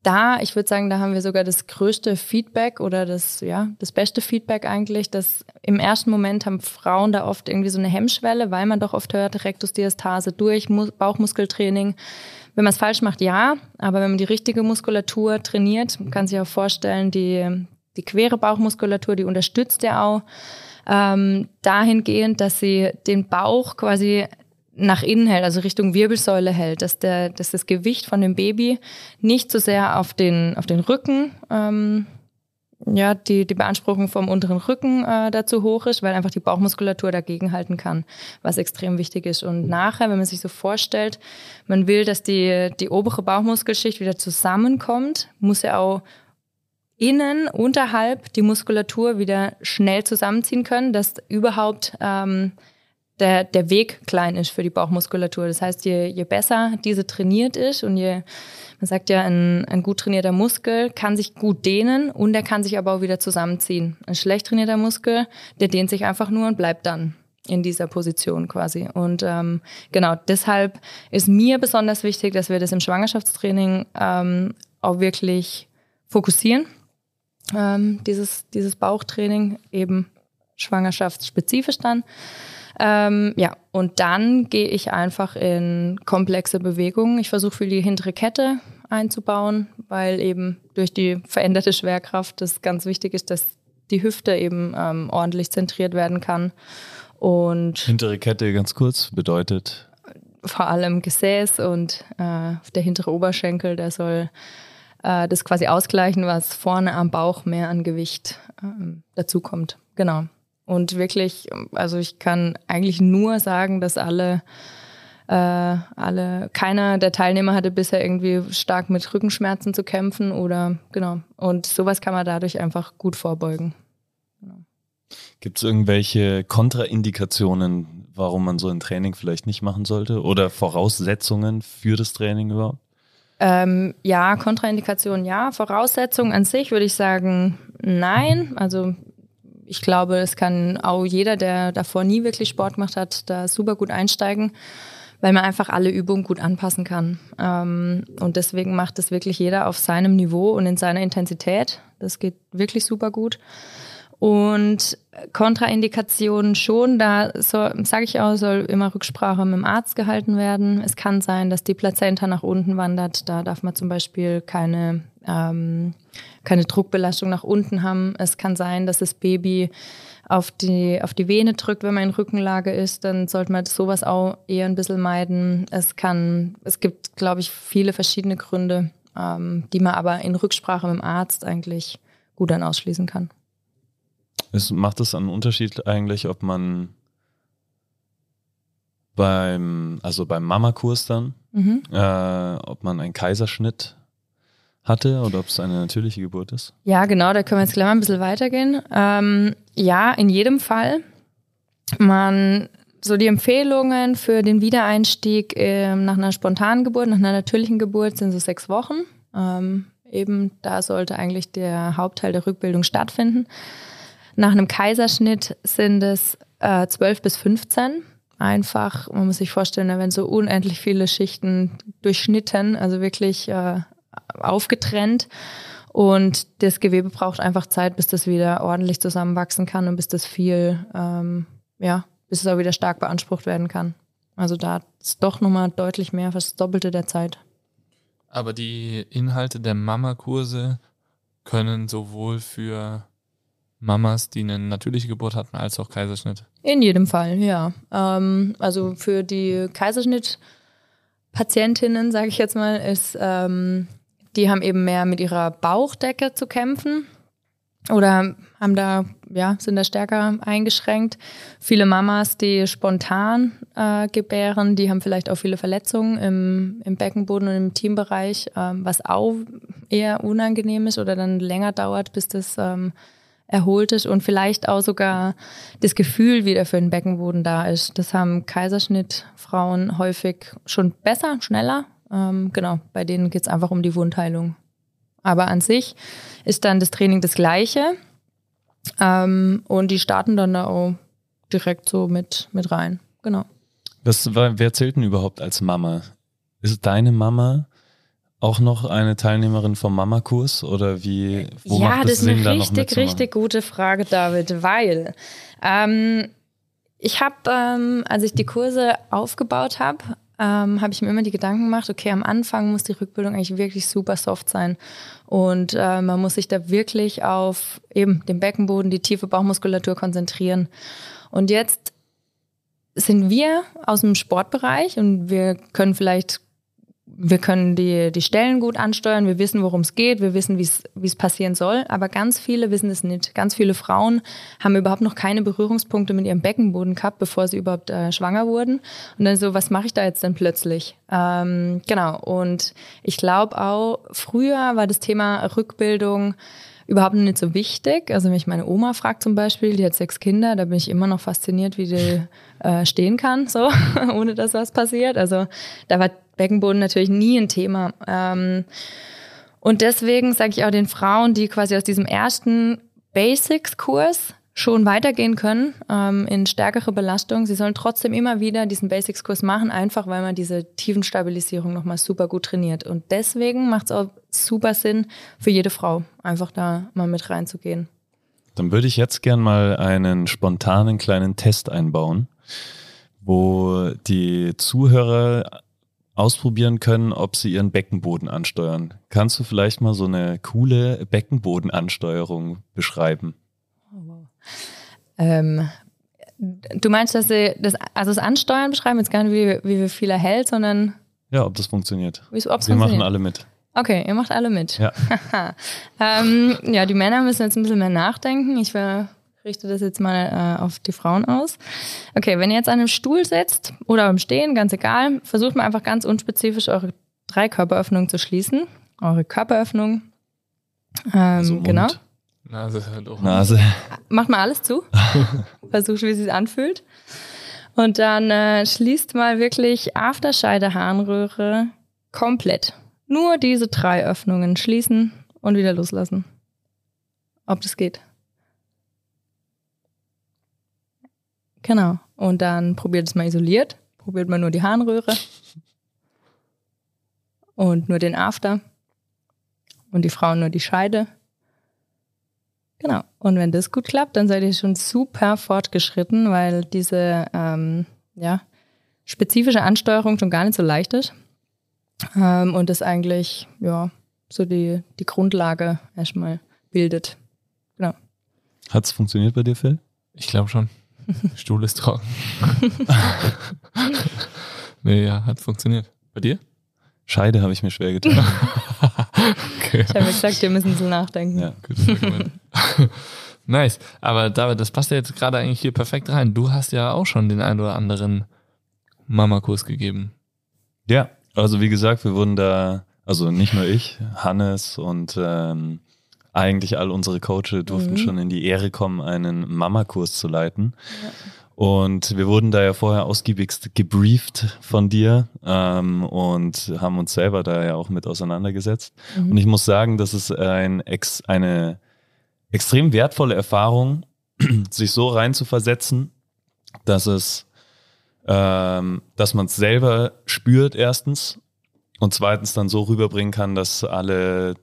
da, ich würde sagen, da haben wir sogar das größte Feedback oder das, ja, das beste Feedback eigentlich, dass im ersten Moment haben Frauen da oft irgendwie so eine Hemmschwelle, weil man doch oft hört, Rektusdiastase durch, Bauchmuskeltraining. Wenn man es falsch macht, ja, aber wenn man die richtige Muskulatur trainiert, man kann sich auch vorstellen, die, die quere Bauchmuskulatur, die unterstützt ja auch ähm, dahingehend, dass sie den Bauch quasi nach innen hält, also Richtung Wirbelsäule hält, dass, der, dass das Gewicht von dem Baby nicht so sehr auf den, auf den Rücken, ähm, ja, die, die Beanspruchung vom unteren Rücken äh, dazu hoch ist, weil einfach die Bauchmuskulatur dagegen halten kann, was extrem wichtig ist. Und nachher, wenn man sich so vorstellt, man will, dass die, die obere Bauchmuskelschicht wieder zusammenkommt, muss er auch innen, unterhalb die Muskulatur wieder schnell zusammenziehen können, dass überhaupt ähm, der, der Weg klein ist für die Bauchmuskulatur. Das heißt, je, je besser diese trainiert ist und je, man sagt ja, ein, ein gut trainierter Muskel kann sich gut dehnen und er kann sich aber auch wieder zusammenziehen. Ein schlecht trainierter Muskel, der dehnt sich einfach nur und bleibt dann in dieser Position quasi. Und ähm, genau deshalb ist mir besonders wichtig, dass wir das im Schwangerschaftstraining ähm, auch wirklich fokussieren. Ähm, dieses, dieses Bauchtraining eben schwangerschaftsspezifisch dann. Ähm, ja, und dann gehe ich einfach in komplexe Bewegungen. Ich versuche für die hintere Kette einzubauen, weil eben durch die veränderte Schwerkraft das ganz wichtig ist, dass die Hüfte eben ähm, ordentlich zentriert werden kann. Und hintere Kette ganz kurz bedeutet vor allem Gesäß und äh, der hintere Oberschenkel, der soll äh, das quasi ausgleichen, was vorne am Bauch mehr an Gewicht äh, dazukommt. Genau. Und wirklich, also ich kann eigentlich nur sagen, dass alle, äh, alle, keiner der Teilnehmer hatte bisher irgendwie stark mit Rückenschmerzen zu kämpfen oder genau. Und sowas kann man dadurch einfach gut vorbeugen. Genau. Gibt es irgendwelche Kontraindikationen, warum man so ein Training vielleicht nicht machen sollte? Oder Voraussetzungen für das Training überhaupt? Ähm, ja, Kontraindikationen ja. Voraussetzungen an sich würde ich sagen, nein. Also ich glaube, es kann auch jeder, der davor nie wirklich Sport gemacht hat, da super gut einsteigen, weil man einfach alle Übungen gut anpassen kann. Ähm, und deswegen macht das wirklich jeder auf seinem Niveau und in seiner Intensität. Das geht wirklich super gut. Und Kontraindikationen schon, da sage ich auch, soll immer Rücksprache mit dem Arzt gehalten werden. Es kann sein, dass die Plazenta nach unten wandert. Da darf man zum Beispiel keine ähm, keine Druckbelastung nach unten haben. Es kann sein, dass das Baby auf die, auf die Vene drückt, wenn man in Rückenlage ist, dann sollte man sowas auch eher ein bisschen meiden. Es kann, es gibt, glaube ich, viele verschiedene Gründe, ähm, die man aber in Rücksprache mit dem Arzt eigentlich gut dann ausschließen kann. Es macht es einen Unterschied eigentlich, ob man beim, also beim Mamakurs dann, mhm. äh, ob man einen Kaiserschnitt hatte oder ob es eine natürliche Geburt ist? Ja, genau, da können wir jetzt gleich mal ein bisschen weitergehen. Ähm, ja, in jedem Fall. Man, so die Empfehlungen für den Wiedereinstieg äh, nach einer spontanen Geburt, nach einer natürlichen Geburt sind so sechs Wochen. Ähm, eben da sollte eigentlich der Hauptteil der Rückbildung stattfinden. Nach einem Kaiserschnitt sind es äh, 12 bis 15. Einfach, man muss sich vorstellen, da werden so unendlich viele Schichten durchschnitten, also wirklich äh, aufgetrennt. Und das Gewebe braucht einfach Zeit, bis das wieder ordentlich zusammenwachsen kann und bis das viel, ähm, ja, bis es auch wieder stark beansprucht werden kann. Also da ist doch nochmal deutlich mehr, fast das Doppelte der Zeit. Aber die Inhalte der Mama-Kurse können sowohl für Mamas, die eine natürliche Geburt hatten, als auch Kaiserschnitt. In jedem Fall, ja. Ähm, also für die Kaiserschnitt-Patientinnen, sage ich jetzt mal, ist, ähm, die haben eben mehr mit ihrer Bauchdecke zu kämpfen oder haben da, ja, sind da stärker eingeschränkt. Viele Mamas, die spontan äh, gebären, die haben vielleicht auch viele Verletzungen im, im Beckenboden und im Teambereich, ähm, was auch eher unangenehm ist oder dann länger dauert, bis das erholt ist und vielleicht auch sogar das Gefühl wieder für den Beckenboden da ist. Das haben Kaiserschnittfrauen häufig schon besser, schneller. Ähm, genau, bei denen geht es einfach um die Wundheilung. Aber an sich ist dann das Training das gleiche. Ähm, und die starten dann da auch direkt so mit, mit rein. Genau. Was, wer zählt denn überhaupt als Mama? Ist deine Mama auch noch eine Teilnehmerin vom Mama-Kurs oder wie? Wo ja, das ist Sinn, eine richtig, richtig gute Frage, David, weil ähm, ich habe, ähm, als ich die Kurse aufgebaut habe, ähm, habe ich mir immer die Gedanken gemacht, okay, am Anfang muss die Rückbildung eigentlich wirklich super soft sein. Und äh, man muss sich da wirklich auf eben den Beckenboden, die tiefe Bauchmuskulatur konzentrieren. Und jetzt sind wir aus dem Sportbereich und wir können vielleicht wir können die, die Stellen gut ansteuern, wir wissen, worum es geht, wir wissen, wie es passieren soll, aber ganz viele wissen es nicht. Ganz viele Frauen haben überhaupt noch keine Berührungspunkte mit ihrem Beckenboden gehabt, bevor sie überhaupt äh, schwanger wurden. Und dann so, was mache ich da jetzt denn plötzlich? Ähm, genau, und ich glaube auch, früher war das Thema Rückbildung überhaupt nicht so wichtig. Also wenn mich meine Oma fragt zum Beispiel, die hat sechs Kinder, da bin ich immer noch fasziniert, wie die (laughs) äh, stehen kann, so, (laughs) ohne dass was passiert. Also da war Beckenboden natürlich nie ein Thema. Ähm, und deswegen sage ich auch den Frauen, die quasi aus diesem ersten Basics-Kurs schon weitergehen können ähm, in stärkere Belastung. Sie sollen trotzdem immer wieder diesen Basics-Kurs machen, einfach weil man diese Tiefenstabilisierung nochmal super gut trainiert. Und deswegen macht es auch super Sinn für jede Frau, einfach da mal mit reinzugehen. Dann würde ich jetzt gern mal einen spontanen kleinen Test einbauen, wo die Zuhörer ausprobieren können, ob sie ihren Beckenboden ansteuern. Kannst du vielleicht mal so eine coole Beckenbodenansteuerung beschreiben? Ähm, du meinst, dass sie das, also das Ansteuern beschreiben, jetzt gar nicht, wie, wie viel er hält, sondern. Ja, ob das funktioniert. Wir funktioniert. machen alle mit. Okay, ihr macht alle mit. Ja. (laughs) ähm, ja, die Männer müssen jetzt ein bisschen mehr nachdenken. Ich richte das jetzt mal äh, auf die Frauen aus. Okay, wenn ihr jetzt an einem Stuhl sitzt oder am Stehen, ganz egal, versucht mal einfach ganz unspezifisch eure drei Körperöffnungen zu schließen. Eure Körperöffnung. Ähm, also genau. Nase halt auch. Nase. Macht mal alles zu. (laughs) Versucht, wie es sich anfühlt. Und dann äh, schließt mal wirklich Afterscheide Harnröhre komplett. Nur diese drei Öffnungen schließen und wieder loslassen. Ob das geht. Genau. Und dann probiert es mal isoliert. Probiert mal nur die Harnröhre. Und nur den After. Und die Frauen nur die Scheide. Genau. Und wenn das gut klappt, dann seid ihr schon super fortgeschritten, weil diese ähm, ja, spezifische Ansteuerung schon gar nicht so leicht ist. Ähm, und das eigentlich ja so die, die Grundlage erstmal bildet. Genau. Hat es funktioniert bei dir, Phil? Ich glaube schon. (laughs) Stuhl ist trocken. (laughs) nee, ja, hat funktioniert. Bei dir? Scheide habe ich mir schwer getan. (laughs) okay. Ich habe gesagt, wir müssen so nachdenken. Ja, gut. (laughs) nice. Aber David, das passt ja jetzt gerade eigentlich hier perfekt rein. Du hast ja auch schon den ein oder anderen Mama-Kurs gegeben. Ja, also wie gesagt, wir wurden da, also nicht nur ich, Hannes und ähm, eigentlich all unsere Coaches durften mhm. schon in die Ehre kommen, einen Mama-Kurs zu leiten. Ja. Und wir wurden da ja vorher ausgiebigst gebrieft von dir ähm, und haben uns selber da ja auch mit auseinandergesetzt. Mhm. Und ich muss sagen, das ist ein ex, eine extrem wertvolle Erfahrung, (clears throat) sich so rein zu versetzen, dass es, ähm, dass man es selber spürt erstens und zweitens dann so rüberbringen kann, dass alle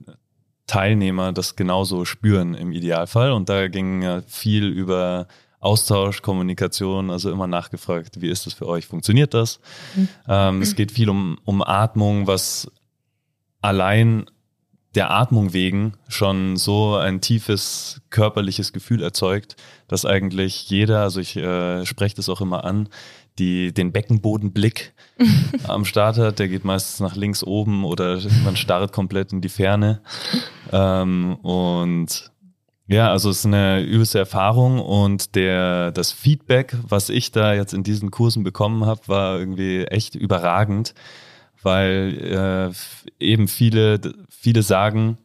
Teilnehmer das genauso spüren im Idealfall. Und da ging ja viel über Austausch, Kommunikation, also immer nachgefragt, wie ist das für euch? Funktioniert das? Mhm. Ähm, es geht viel um, um Atmung, was allein der Atmung wegen schon so ein tiefes körperliches Gefühl erzeugt, dass eigentlich jeder, also ich äh, spreche das auch immer an, die, den Beckenbodenblick (laughs) am Start hat. Der geht meistens nach links oben oder man starrt komplett in die Ferne. Ähm, und ja, also es ist eine übelste Erfahrung und der, das Feedback, was ich da jetzt in diesen Kursen bekommen habe, war irgendwie echt überragend, weil äh, eben viele, viele sagen,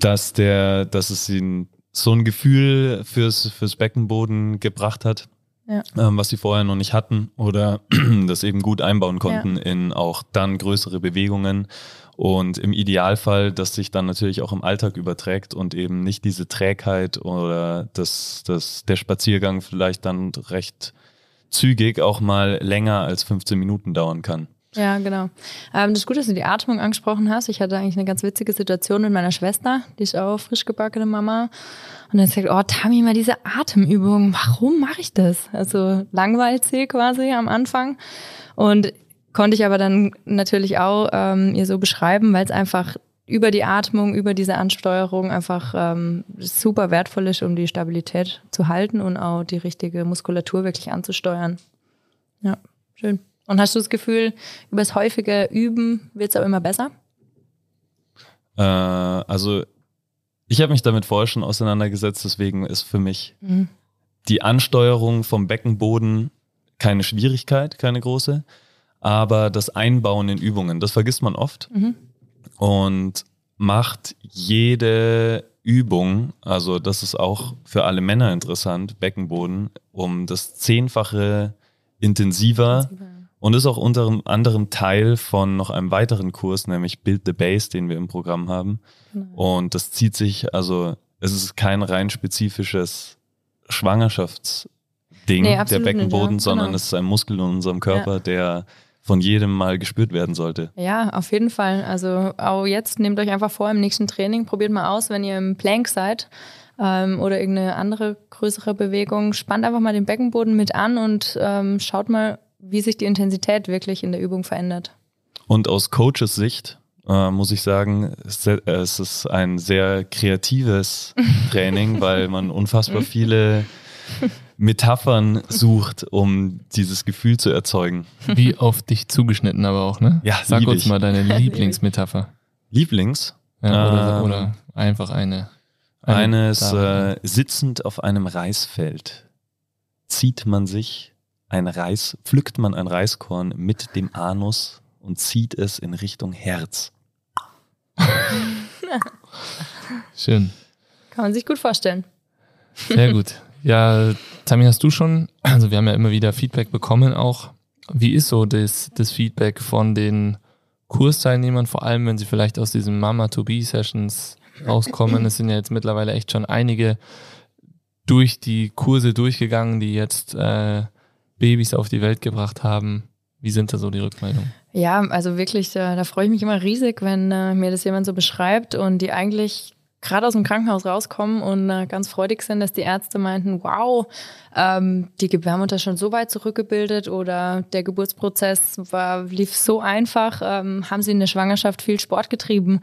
dass der, dass es ihnen so ein Gefühl fürs, fürs Beckenboden gebracht hat, ja. ähm, was sie vorher noch nicht hatten oder (clears throat) das eben gut einbauen konnten ja. in auch dann größere Bewegungen und im Idealfall, dass sich dann natürlich auch im Alltag überträgt und eben nicht diese Trägheit oder das, das, der Spaziergang vielleicht dann recht zügig auch mal länger als 15 Minuten dauern kann. Ja, genau. Ähm, das ist gut, dass du die Atmung angesprochen hast. Ich hatte eigentlich eine ganz witzige Situation mit meiner Schwester, die ist auch frisch gebackene Mama. Und dann sagt, oh, Tami, mal diese Atemübung, warum mache ich das? Also langweilt sie quasi am Anfang. Und konnte ich aber dann natürlich auch ähm, ihr so beschreiben, weil es einfach über die Atmung, über diese Ansteuerung einfach ähm, super wertvoll ist, um die Stabilität zu halten und auch die richtige Muskulatur wirklich anzusteuern. Ja, schön. Und hast du das Gefühl, über das häufige Üben wird es auch immer besser? Äh, also ich habe mich damit vorher schon auseinandergesetzt, deswegen ist für mich mhm. die Ansteuerung vom Beckenboden keine Schwierigkeit, keine große, aber das Einbauen in Übungen, das vergisst man oft mhm. und macht jede Übung, also das ist auch für alle Männer interessant, Beckenboden, um das Zehnfache intensiver. intensiver und ist auch unter anderem Teil von noch einem weiteren Kurs, nämlich Build the Base, den wir im Programm haben. Genau. Und das zieht sich, also es ist kein rein spezifisches Schwangerschaftsding, nee, der Beckenboden, nicht, ja. sondern genau. es ist ein Muskel in unserem Körper, ja. der von jedem mal gespürt werden sollte. Ja, auf jeden Fall. Also auch jetzt nehmt euch einfach vor im nächsten Training, probiert mal aus, wenn ihr im Plank seid ähm, oder irgendeine andere größere Bewegung, spannt einfach mal den Beckenboden mit an und ähm, schaut mal, wie sich die Intensität wirklich in der Übung verändert. Und aus Coaches Sicht äh, muss ich sagen, es ist ein sehr kreatives (laughs) Training, weil man unfassbar (laughs) viele Metaphern sucht, um dieses Gefühl zu erzeugen. Wie auf dich zugeschnitten aber auch, ne? Ja, Sag uns ich. mal deine (laughs) Lieblingsmetapher. Lieblings? Ja, oder, ähm, oder, einfach eine. eine eines äh, sitzend auf einem Reisfeld zieht man sich ein Reis, pflückt man ein Reiskorn mit dem Anus und zieht es in Richtung Herz. (laughs) Schön. Kann man sich gut vorstellen. Sehr gut. Ja, Tami, hast du schon, also wir haben ja immer wieder Feedback bekommen auch. Wie ist so das, das Feedback von den Kursteilnehmern, vor allem wenn sie vielleicht aus diesen Mama-to-Be-Sessions rauskommen? Es sind ja jetzt mittlerweile echt schon einige durch die Kurse durchgegangen, die jetzt äh, Babys auf die Welt gebracht haben. Wie sind da so die Rückmeldungen? Ja, also wirklich, da, da freue ich mich immer riesig, wenn äh, mir das jemand so beschreibt und die eigentlich gerade aus dem Krankenhaus rauskommen und äh, ganz freudig sind, dass die Ärzte meinten, wow, ähm, die Gebärmutter schon so weit zurückgebildet oder der Geburtsprozess war, lief so einfach, ähm, haben sie in der Schwangerschaft viel Sport getrieben.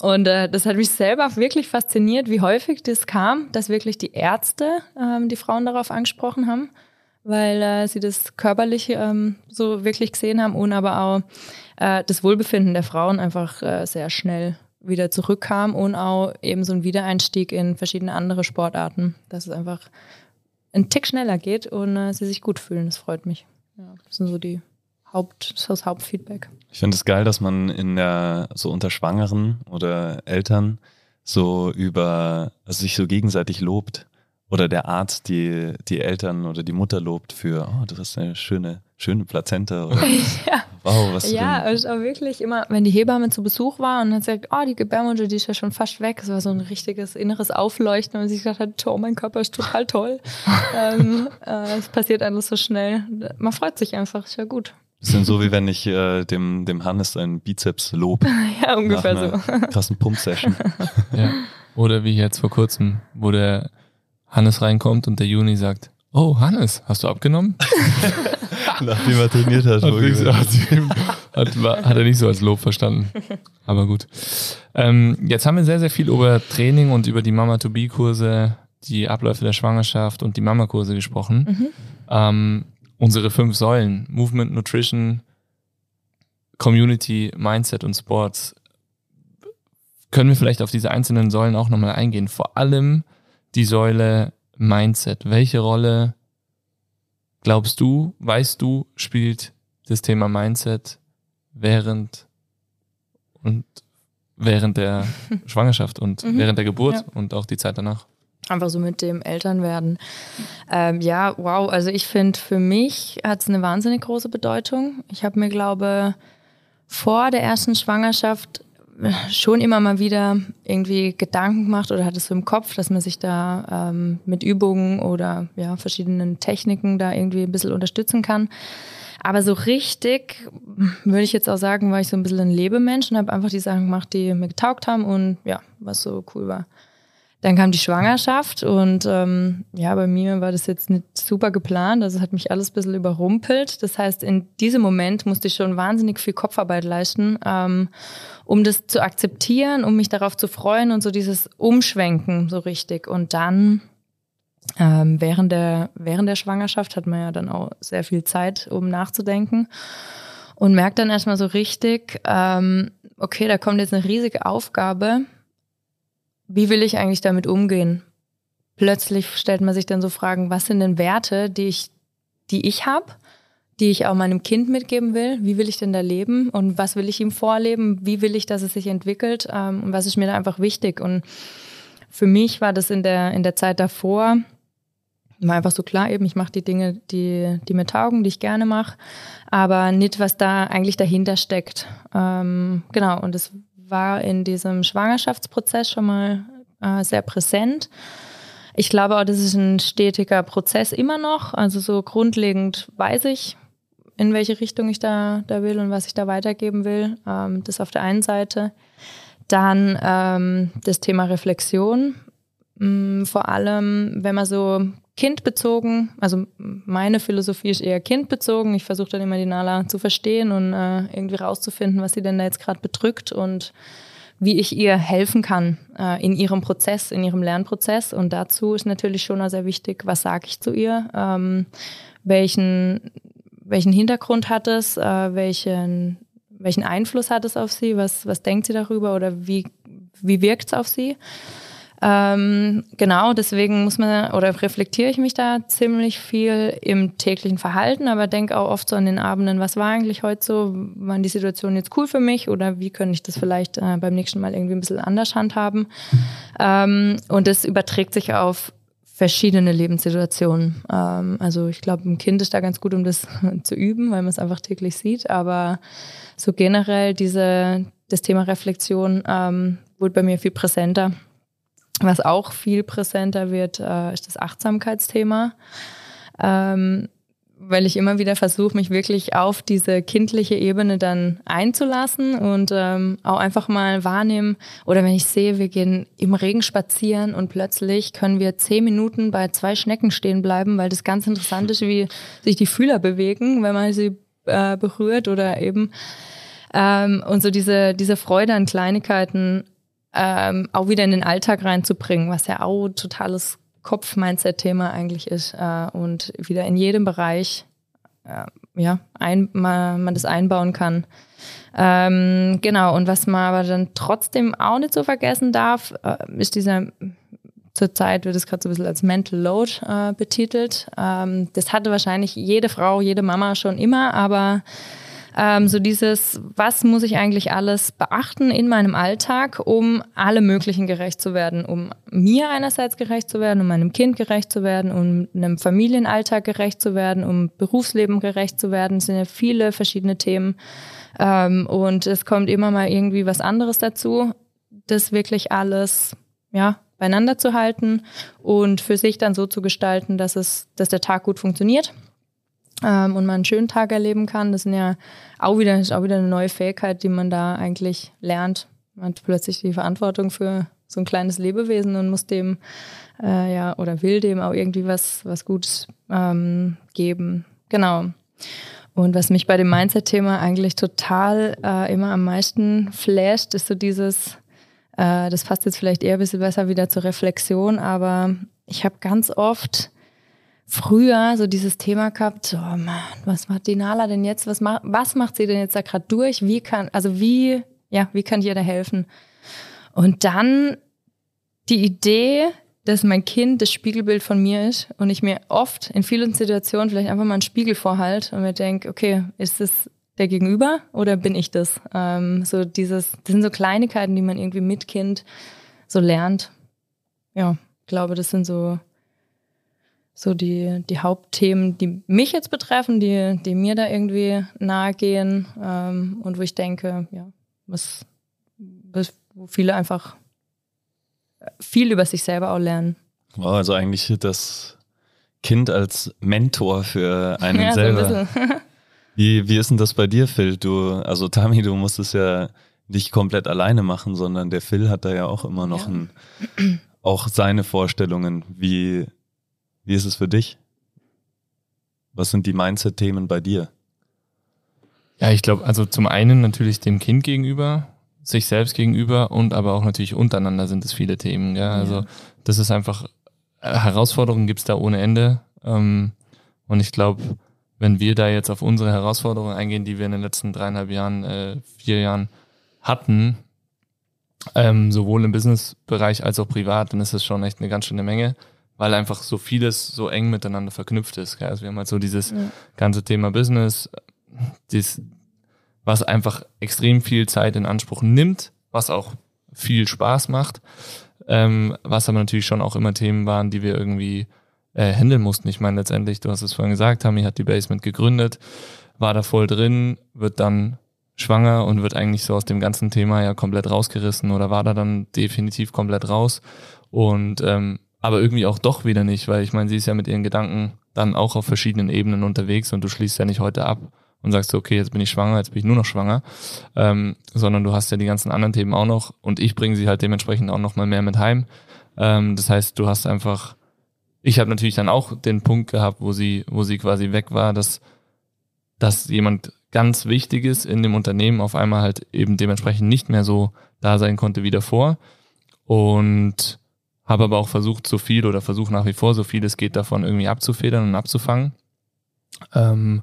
Und äh, das hat mich selber wirklich fasziniert, wie häufig das kam, dass wirklich die Ärzte ähm, die Frauen darauf angesprochen haben weil äh, sie das körperlich ähm, so wirklich gesehen haben und aber auch äh, das Wohlbefinden der Frauen einfach äh, sehr schnell wieder zurückkam und auch eben so ein Wiedereinstieg in verschiedene andere Sportarten, dass es einfach ein Tick schneller geht und äh, sie sich gut fühlen. Das freut mich. Ja, das sind so die Haupt, das, das Hauptfeedback. Ich finde es geil, dass man in der so unter Schwangeren oder Eltern so über also sich so gegenseitig lobt oder der Arzt die, die Eltern oder die Mutter lobt für, oh, du hast eine schöne, schöne Plazenta. Oder, (laughs) ja. Wow, was Ja, also auch wirklich immer, wenn die Hebamme zu Besuch war und hat gesagt, oh, die Gebärmutter, die ist ja schon fast weg. Es war so ein richtiges inneres Aufleuchten und sich gesagt hat, oh, mein Körper ist total toll. (laughs) ähm, äh, es passiert alles so schnell. Man freut sich einfach, ist ja gut. Bisschen so, wie wenn ich äh, dem, dem Hannes einen Bizeps lob. (laughs) ja, ungefähr nach so. einer krassen Pump-Session. Ja. Oder wie jetzt vor kurzem, wo der Hannes reinkommt und der Juni sagt, oh Hannes, hast du abgenommen? (laughs) Nachdem er trainiert hat. Hat, ihm- hat, war- hat er nicht so als Lob verstanden. (laughs) Aber gut. Ähm, jetzt haben wir sehr, sehr viel über Training und über die Mama-to-Be-Kurse, die Abläufe der Schwangerschaft und die Mama-Kurse gesprochen. Mhm. Ähm, unsere fünf Säulen, Movement, Nutrition, Community, Mindset und Sports, können wir vielleicht auf diese einzelnen Säulen auch nochmal eingehen. Vor allem die Säule Mindset. Welche Rolle glaubst du, weißt du, spielt das Thema Mindset während und während der (laughs) Schwangerschaft und Mhm. während der Geburt Ja. und auch die Zeit danach? Einfach so mit dem Elternwerden. Ähm, ja, wow. Also ich finde, für mich hat es eine wahnsinnig große Bedeutung. Ich habe mir, glaube vor der ersten Schwangerschaft schon immer mal wieder irgendwie Gedanken gemacht oder hatte es so im Kopf, dass man sich da ähm, mit Übungen oder ja, verschiedenen Techniken da irgendwie ein bisschen unterstützen kann. Aber so richtig, würde ich jetzt auch sagen, war ich so ein bisschen ein Lebemensch und habe einfach die Sachen gemacht, die mir getaugt haben und ja, was so cool war. Dann kam die Schwangerschaft und ähm, ja, bei mir war das jetzt nicht super geplant. Also hat mich alles ein bisschen überrumpelt. Das heißt, in diesem Moment musste ich schon wahnsinnig viel Kopfarbeit leisten, ähm, um das zu akzeptieren, um mich darauf zu freuen und so dieses Umschwenken so richtig. Und dann ähm, während, der, während der Schwangerschaft hat man ja dann auch sehr viel Zeit, um nachzudenken. Und merkt dann erstmal so richtig, ähm, okay, da kommt jetzt eine riesige Aufgabe wie will ich eigentlich damit umgehen? Plötzlich stellt man sich dann so Fragen, was sind denn Werte, die ich, die ich habe, die ich auch meinem Kind mitgeben will? Wie will ich denn da leben? Und was will ich ihm vorleben? Wie will ich, dass es sich entwickelt? Ähm, und was ist mir da einfach wichtig? Und für mich war das in der, in der Zeit davor, war einfach so klar eben, ich mache die Dinge, die, die mir taugen, die ich gerne mache, aber nicht, was da eigentlich dahinter steckt. Ähm, genau, und es war in diesem Schwangerschaftsprozess schon mal äh, sehr präsent. Ich glaube auch, das ist ein stetiger Prozess immer noch. Also so grundlegend weiß ich, in welche Richtung ich da, da will und was ich da weitergeben will. Ähm, das auf der einen Seite. Dann ähm, das Thema Reflexion. Mm, vor allem, wenn man so kindbezogen, also meine Philosophie ist eher kindbezogen. Ich versuche dann immer die Nala zu verstehen und äh, irgendwie rauszufinden, was sie denn da jetzt gerade bedrückt und wie ich ihr helfen kann äh, in ihrem Prozess, in ihrem Lernprozess. Und dazu ist natürlich schon auch sehr wichtig, was sage ich zu ihr, ähm, welchen, welchen Hintergrund hat es, äh, welchen, welchen Einfluss hat es auf sie, was, was denkt sie darüber oder wie, wie wirkt es auf sie. Ähm, genau, deswegen muss man oder reflektiere ich mich da ziemlich viel im täglichen Verhalten, aber denke auch oft so an den Abenden, was war eigentlich heute so, waren die Situationen jetzt cool für mich oder wie könnte ich das vielleicht äh, beim nächsten Mal irgendwie ein bisschen anders handhaben. Ähm, und das überträgt sich auf verschiedene Lebenssituationen. Ähm, also ich glaube, ein Kind ist da ganz gut, um das (laughs) zu üben, weil man es einfach täglich sieht, aber so generell diese, das Thema Reflexion ähm, wurde bei mir viel präsenter. Was auch viel präsenter wird, äh, ist das Achtsamkeitsthema, ähm, weil ich immer wieder versuche, mich wirklich auf diese kindliche Ebene dann einzulassen und ähm, auch einfach mal wahrnehmen. Oder wenn ich sehe, wir gehen im Regen spazieren und plötzlich können wir zehn Minuten bei zwei Schnecken stehen bleiben, weil das ganz interessant ist, wie sich die Fühler bewegen, wenn man sie äh, berührt oder eben ähm, und so diese, diese Freude an Kleinigkeiten ähm, auch wieder in den Alltag reinzubringen, was ja auch totales Kopf-Mindset-Thema eigentlich ist äh, und wieder in jedem Bereich äh, ja, ein, man, man das einbauen kann. Ähm, genau, und was man aber dann trotzdem auch nicht so vergessen darf, äh, ist dieser, zurzeit wird es gerade so ein bisschen als Mental Load äh, betitelt. Ähm, das hatte wahrscheinlich jede Frau, jede Mama schon immer, aber ähm, so dieses, was muss ich eigentlich alles beachten in meinem Alltag, um alle möglichen gerecht zu werden, um mir einerseits gerecht zu werden, um meinem Kind gerecht zu werden, um einem Familienalltag gerecht zu werden, um Berufsleben gerecht zu werden. Es sind ja viele verschiedene Themen. Ähm, und es kommt immer mal irgendwie was anderes dazu, das wirklich alles, ja, beieinander zu halten und für sich dann so zu gestalten, dass es, dass der Tag gut funktioniert. Ähm, und man einen schönen Tag erleben kann. Das sind ja auch wieder, ist auch wieder eine neue Fähigkeit, die man da eigentlich lernt. Man hat plötzlich die Verantwortung für so ein kleines Lebewesen und muss dem äh, ja oder will dem auch irgendwie was, was Gutes ähm, geben. Genau. Und was mich bei dem Mindset-Thema eigentlich total äh, immer am meisten flasht, ist so dieses, äh, das passt jetzt vielleicht eher ein bisschen besser wieder zur Reflexion, aber ich habe ganz oft früher so dieses Thema gehabt, oh Mann, was macht die Nala denn jetzt? Was, macht, was macht sie denn jetzt da gerade durch? Wie kann, also wie, ja, wie kann ihr da helfen? Und dann die Idee, dass mein Kind das Spiegelbild von mir ist und ich mir oft in vielen Situationen vielleicht einfach mal einen Spiegel vorhalte und mir denke, okay, ist es der Gegenüber oder bin ich das? Ähm, so dieses, das sind so Kleinigkeiten, die man irgendwie mit Kind so lernt. Ja, glaube, das sind so, so die, die Hauptthemen, die mich jetzt betreffen, die, die mir da irgendwie nahe gehen ähm, und wo ich denke, ja, was, was, wo viele einfach viel über sich selber auch lernen. Wow, also eigentlich das Kind als Mentor für einen (laughs) ja, selber. So (laughs) wie, wie ist denn das bei dir, Phil? Du, also Tami, du musst es ja nicht komplett alleine machen, sondern der Phil hat da ja auch immer noch ja. ein, auch seine Vorstellungen. Wie, wie ist es für dich? Was sind die Mindset-Themen bei dir? Ja, ich glaube, also zum einen natürlich dem Kind gegenüber, sich selbst gegenüber und aber auch natürlich untereinander sind es viele Themen. Ja? Also ja. das ist einfach, äh, Herausforderungen gibt's da ohne Ende. Ähm, und ich glaube, wenn wir da jetzt auf unsere Herausforderungen eingehen, die wir in den letzten dreieinhalb Jahren, äh, vier Jahren hatten, ähm, sowohl im Businessbereich als auch privat, dann ist das schon echt eine ganz schöne Menge, weil einfach so vieles so eng miteinander verknüpft ist. Gell? Also wir haben halt so dieses ja. ganze Thema Business, dies, was einfach extrem viel Zeit in Anspruch nimmt, was auch viel Spaß macht, ähm, was aber natürlich schon auch immer Themen waren, die wir irgendwie äh, handeln mussten. Ich meine, letztendlich, du hast es vorhin gesagt, Hami hat die Basement gegründet, war da voll drin, wird dann schwanger und wird eigentlich so aus dem ganzen Thema ja komplett rausgerissen oder war da dann definitiv komplett raus und ähm, aber irgendwie auch doch wieder nicht, weil ich meine, sie ist ja mit ihren Gedanken dann auch auf verschiedenen Ebenen unterwegs und du schließt ja nicht heute ab und sagst, okay, jetzt bin ich schwanger, jetzt bin ich nur noch schwanger, ähm, sondern du hast ja die ganzen anderen Themen auch noch und ich bringe sie halt dementsprechend auch noch mal mehr mit heim. Ähm, das heißt, du hast einfach, ich habe natürlich dann auch den Punkt gehabt, wo sie, wo sie quasi weg war, dass, dass jemand ganz Wichtiges in dem Unternehmen auf einmal halt eben dementsprechend nicht mehr so da sein konnte wie davor und habe aber auch versucht, so viel oder versuche nach wie vor, so viel es geht, davon irgendwie abzufedern und abzufangen. Ähm,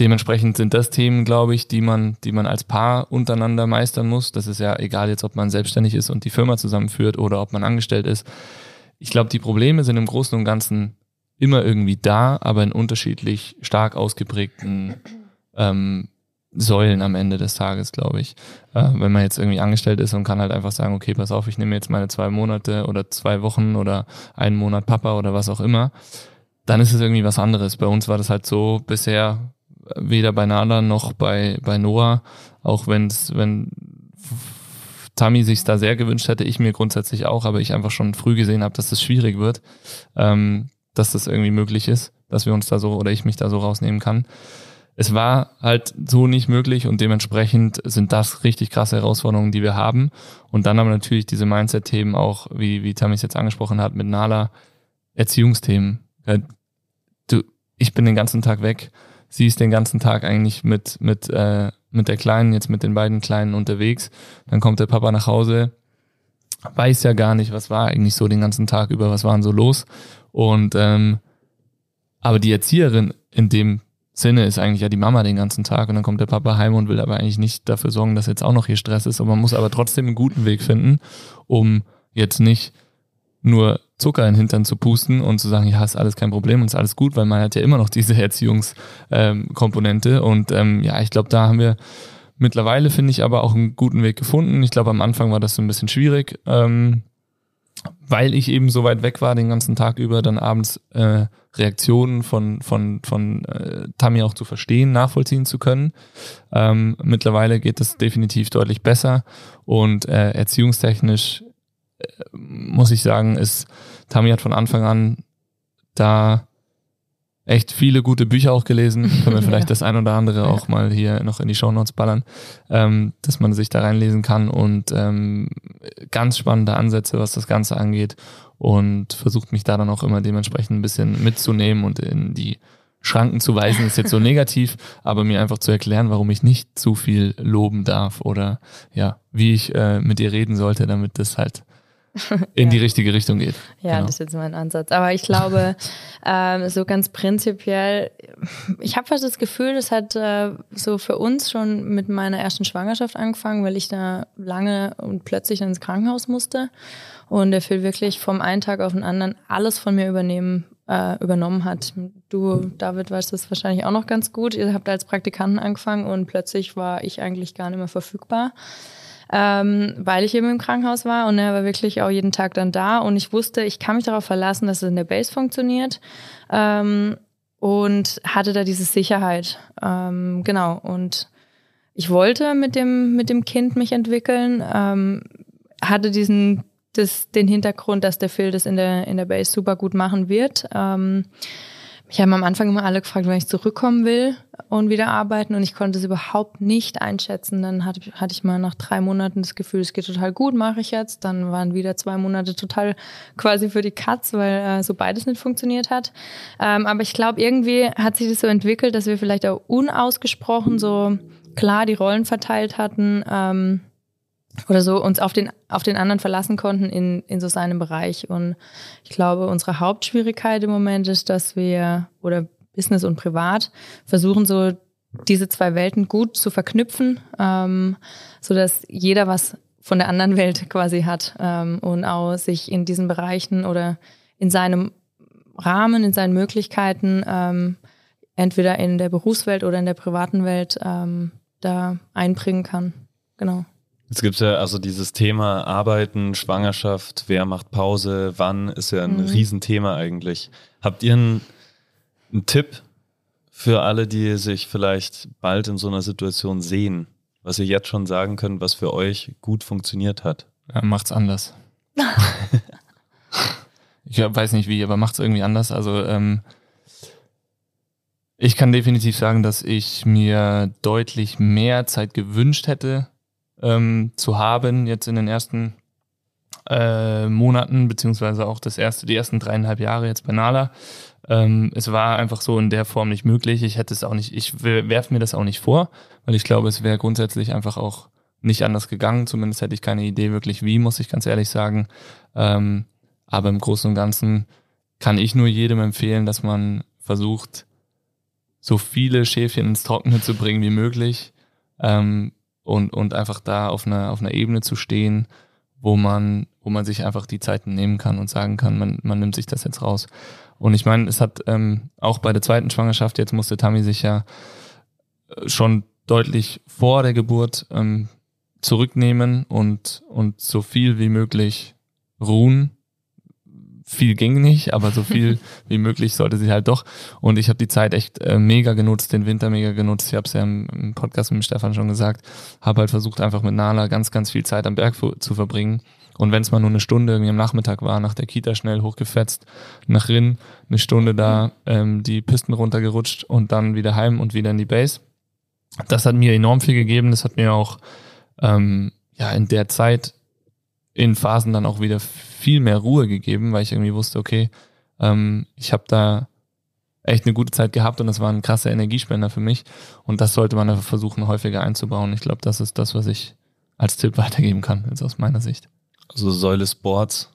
Dementsprechend sind das Themen, glaube ich, die man, die man als Paar untereinander meistern muss. Das ist ja egal jetzt, ob man selbstständig ist und die Firma zusammenführt oder ob man angestellt ist. Ich glaube, die Probleme sind im Großen und Ganzen immer irgendwie da, aber in unterschiedlich stark ausgeprägten ähm, Säulen am Ende des Tages, glaube ich. Äh, wenn man jetzt irgendwie angestellt ist und kann halt einfach sagen, okay, pass auf, ich nehme jetzt meine zwei Monate oder zwei Wochen oder einen Monat Papa oder was auch immer, dann ist es irgendwie was anderes. Bei uns war das halt so bisher, weder bei Nala noch bei, bei Noah, auch wenn's, wenn Tammy sich da sehr gewünscht hätte, ich mir grundsätzlich auch, aber ich einfach schon früh gesehen habe, dass das schwierig wird, ähm, dass das irgendwie möglich ist, dass wir uns da so oder ich mich da so rausnehmen kann. Es war halt so nicht möglich und dementsprechend sind das richtig krasse Herausforderungen, die wir haben. Und dann aber natürlich diese Mindset-Themen auch, wie, wie Tammy es jetzt angesprochen hat, mit Nala, Erziehungsthemen. Du, ich bin den ganzen Tag weg sie ist den ganzen Tag eigentlich mit, mit, äh, mit der Kleinen, jetzt mit den beiden Kleinen unterwegs. Dann kommt der Papa nach Hause, weiß ja gar nicht, was war eigentlich so den ganzen Tag über, was waren so los. Und ähm, aber die Erzieherin in dem Sinne ist eigentlich ja die Mama den ganzen Tag und dann kommt der Papa heim und will aber eigentlich nicht dafür sorgen, dass jetzt auch noch hier Stress ist. Und man muss aber trotzdem einen guten Weg finden, um jetzt nicht nur Zucker in den Hintern zu pusten und zu sagen, ja, ist alles kein Problem und ist alles gut, weil man hat ja immer noch diese Erziehungskomponente. Ähm, und ähm, ja, ich glaube, da haben wir mittlerweile, finde ich, aber auch einen guten Weg gefunden. Ich glaube, am Anfang war das so ein bisschen schwierig, ähm, weil ich eben so weit weg war den ganzen Tag über, dann abends äh, Reaktionen von, von, von äh, Tammy auch zu verstehen, nachvollziehen zu können. Ähm, mittlerweile geht es definitiv deutlich besser und äh, erziehungstechnisch muss ich sagen, ist, Tami hat von Anfang an da echt viele gute Bücher auch gelesen. (laughs) Können wir vielleicht ja. das ein oder andere auch mal hier noch in die Show Notes ballern, ähm, dass man sich da reinlesen kann und ähm, ganz spannende Ansätze, was das Ganze angeht und versucht mich da dann auch immer dementsprechend ein bisschen mitzunehmen und in die Schranken zu weisen, ist jetzt so (laughs) negativ, aber mir einfach zu erklären, warum ich nicht zu viel loben darf oder ja, wie ich äh, mit ihr reden sollte, damit das halt in ja. die richtige Richtung geht. Ja, genau. das ist jetzt mein Ansatz. Aber ich glaube, (laughs) ähm, so ganz prinzipiell, ich habe fast das Gefühl, das hat äh, so für uns schon mit meiner ersten Schwangerschaft angefangen, weil ich da lange und plötzlich ins Krankenhaus musste. Und der Phil wirklich vom einen Tag auf den anderen alles von mir übernehmen, äh, übernommen hat. Du, David, weißt das wahrscheinlich auch noch ganz gut. Ihr habt als Praktikanten angefangen und plötzlich war ich eigentlich gar nicht mehr verfügbar ähm, weil ich eben im Krankenhaus war und er war wirklich auch jeden Tag dann da und ich wusste, ich kann mich darauf verlassen, dass es in der Base funktioniert ähm, und hatte da diese Sicherheit. Ähm, genau und ich wollte mit dem mit dem Kind mich entwickeln, ähm, hatte diesen das, den Hintergrund, dass der Phil das in der in der Base super gut machen wird. Ähm, mich haben am Anfang immer alle gefragt, wenn ich zurückkommen will und wieder arbeiten und ich konnte es überhaupt nicht einschätzen. Dann hatte, hatte ich mal nach drei Monaten das Gefühl, es geht total gut, mache ich jetzt. Dann waren wieder zwei Monate total quasi für die Katz, weil äh, so beides nicht funktioniert hat. Ähm, aber ich glaube, irgendwie hat sich das so entwickelt, dass wir vielleicht auch unausgesprochen so klar die Rollen verteilt hatten. Ähm, oder so uns auf den, auf den anderen verlassen konnten in, in so seinem Bereich. Und ich glaube, unsere Hauptschwierigkeit im Moment ist, dass wir, oder Business und Privat, versuchen so diese zwei Welten gut zu verknüpfen, ähm, so dass jeder was von der anderen Welt (laughs) quasi hat ähm, und auch sich in diesen Bereichen oder in seinem Rahmen, in seinen Möglichkeiten, ähm, entweder in der Berufswelt oder in der privaten Welt ähm, da einbringen kann. Genau. Jetzt gibt es ja also dieses Thema Arbeiten, Schwangerschaft, wer macht Pause, wann, ist ja ein mhm. Riesenthema eigentlich. Habt ihr einen, einen Tipp für alle, die sich vielleicht bald in so einer Situation sehen, was ihr jetzt schon sagen könnt, was für euch gut funktioniert hat? Ja, macht's anders. (laughs) ich weiß nicht wie, aber macht's irgendwie anders. Also ähm, ich kann definitiv sagen, dass ich mir deutlich mehr Zeit gewünscht hätte, ähm, zu haben, jetzt in den ersten äh, Monaten, beziehungsweise auch das erste, die ersten dreieinhalb Jahre jetzt bei Nala. Ähm, es war einfach so in der Form nicht möglich. Ich hätte es auch nicht, ich werfe mir das auch nicht vor, weil ich glaube, es wäre grundsätzlich einfach auch nicht anders gegangen. Zumindest hätte ich keine Idee wirklich wie, muss ich ganz ehrlich sagen. Ähm, aber im Großen und Ganzen kann ich nur jedem empfehlen, dass man versucht, so viele Schäfchen ins Trockene zu bringen wie möglich. Ähm, und, und einfach da auf einer, auf einer Ebene zu stehen, wo man, wo man sich einfach die Zeiten nehmen kann und sagen kann, man, man nimmt sich das jetzt raus. Und ich meine, es hat ähm, auch bei der zweiten Schwangerschaft, jetzt musste Tammy sich ja äh, schon deutlich vor der Geburt ähm, zurücknehmen und, und so viel wie möglich ruhen viel ging nicht, aber so viel (laughs) wie möglich sollte sie halt doch. Und ich habe die Zeit echt äh, mega genutzt, den Winter mega genutzt. Ich habe es ja im, im, Podcast mit Stefan schon gesagt. Habe halt versucht, einfach mit Nala ganz, ganz viel Zeit am Berg zu verbringen. Und wenn es mal nur eine Stunde irgendwie am Nachmittag war, nach der Kita schnell hochgefetzt, nach Rinn, eine Stunde da ähm, die Pisten runtergerutscht und dann wieder heim und wieder in die Base. Das hat mir enorm viel gegeben. Das hat mir auch ähm, ja in der Zeit in Phasen dann auch wieder viel mehr Ruhe gegeben, weil ich irgendwie wusste, okay, ähm, ich habe da echt eine gute Zeit gehabt und das war ein krasser Energiespender für mich. Und das sollte man einfach versuchen, häufiger einzubauen. Ich glaube, das ist das, was ich als Tipp (laughs) weitergeben kann, jetzt aus meiner Sicht. Also Säule Sports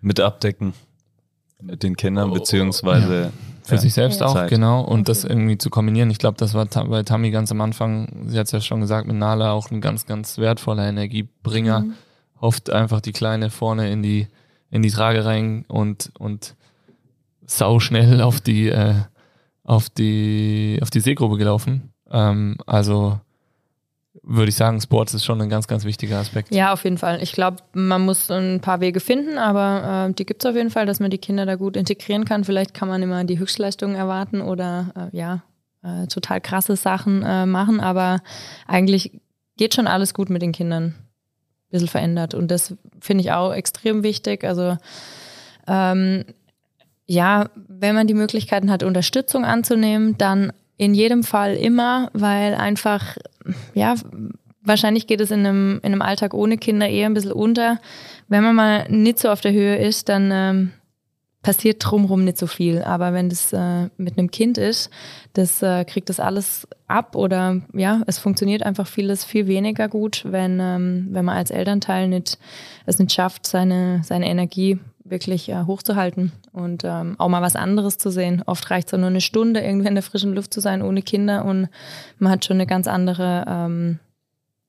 mit abdecken mit den Kindern, beziehungsweise ja. für ja. sich selbst auch, Zeit. genau. Und das irgendwie zu kombinieren. Ich glaube, das war bei Tammy ganz am Anfang, sie hat es ja schon gesagt, mit Nala auch ein ganz, ganz wertvoller Energiebringer. Mhm oft einfach die Kleine vorne in die, in die Trage rein und, und sau schnell (laughs) auf die, äh, auf die, auf die Seegruppe gelaufen. Ähm, also würde ich sagen, Sports ist schon ein ganz, ganz wichtiger Aspekt. Ja, auf jeden Fall. Ich glaube, man muss ein paar Wege finden, aber äh, die gibt es auf jeden Fall, dass man die Kinder da gut integrieren kann. Vielleicht kann man immer die Höchstleistungen erwarten oder äh, ja, äh, total krasse Sachen äh, machen, aber eigentlich geht schon alles gut mit den Kindern bisschen verändert. Und das finde ich auch extrem wichtig. Also ähm, ja, wenn man die Möglichkeiten hat, Unterstützung anzunehmen, dann in jedem Fall immer, weil einfach, ja, wahrscheinlich geht es in einem, in einem Alltag ohne Kinder eher ein bisschen unter. Wenn man mal nicht so auf der Höhe ist, dann ähm, passiert drumherum nicht so viel. Aber wenn das äh, mit einem Kind ist, das äh, kriegt das alles ab oder ja, es funktioniert einfach vieles viel weniger gut, wenn, ähm, wenn man als Elternteil nicht, es nicht schafft, seine, seine Energie wirklich äh, hochzuhalten und ähm, auch mal was anderes zu sehen. Oft reicht es auch nur eine Stunde, irgendwie in der frischen Luft zu sein ohne Kinder und man hat schon eine ganz andere, ähm,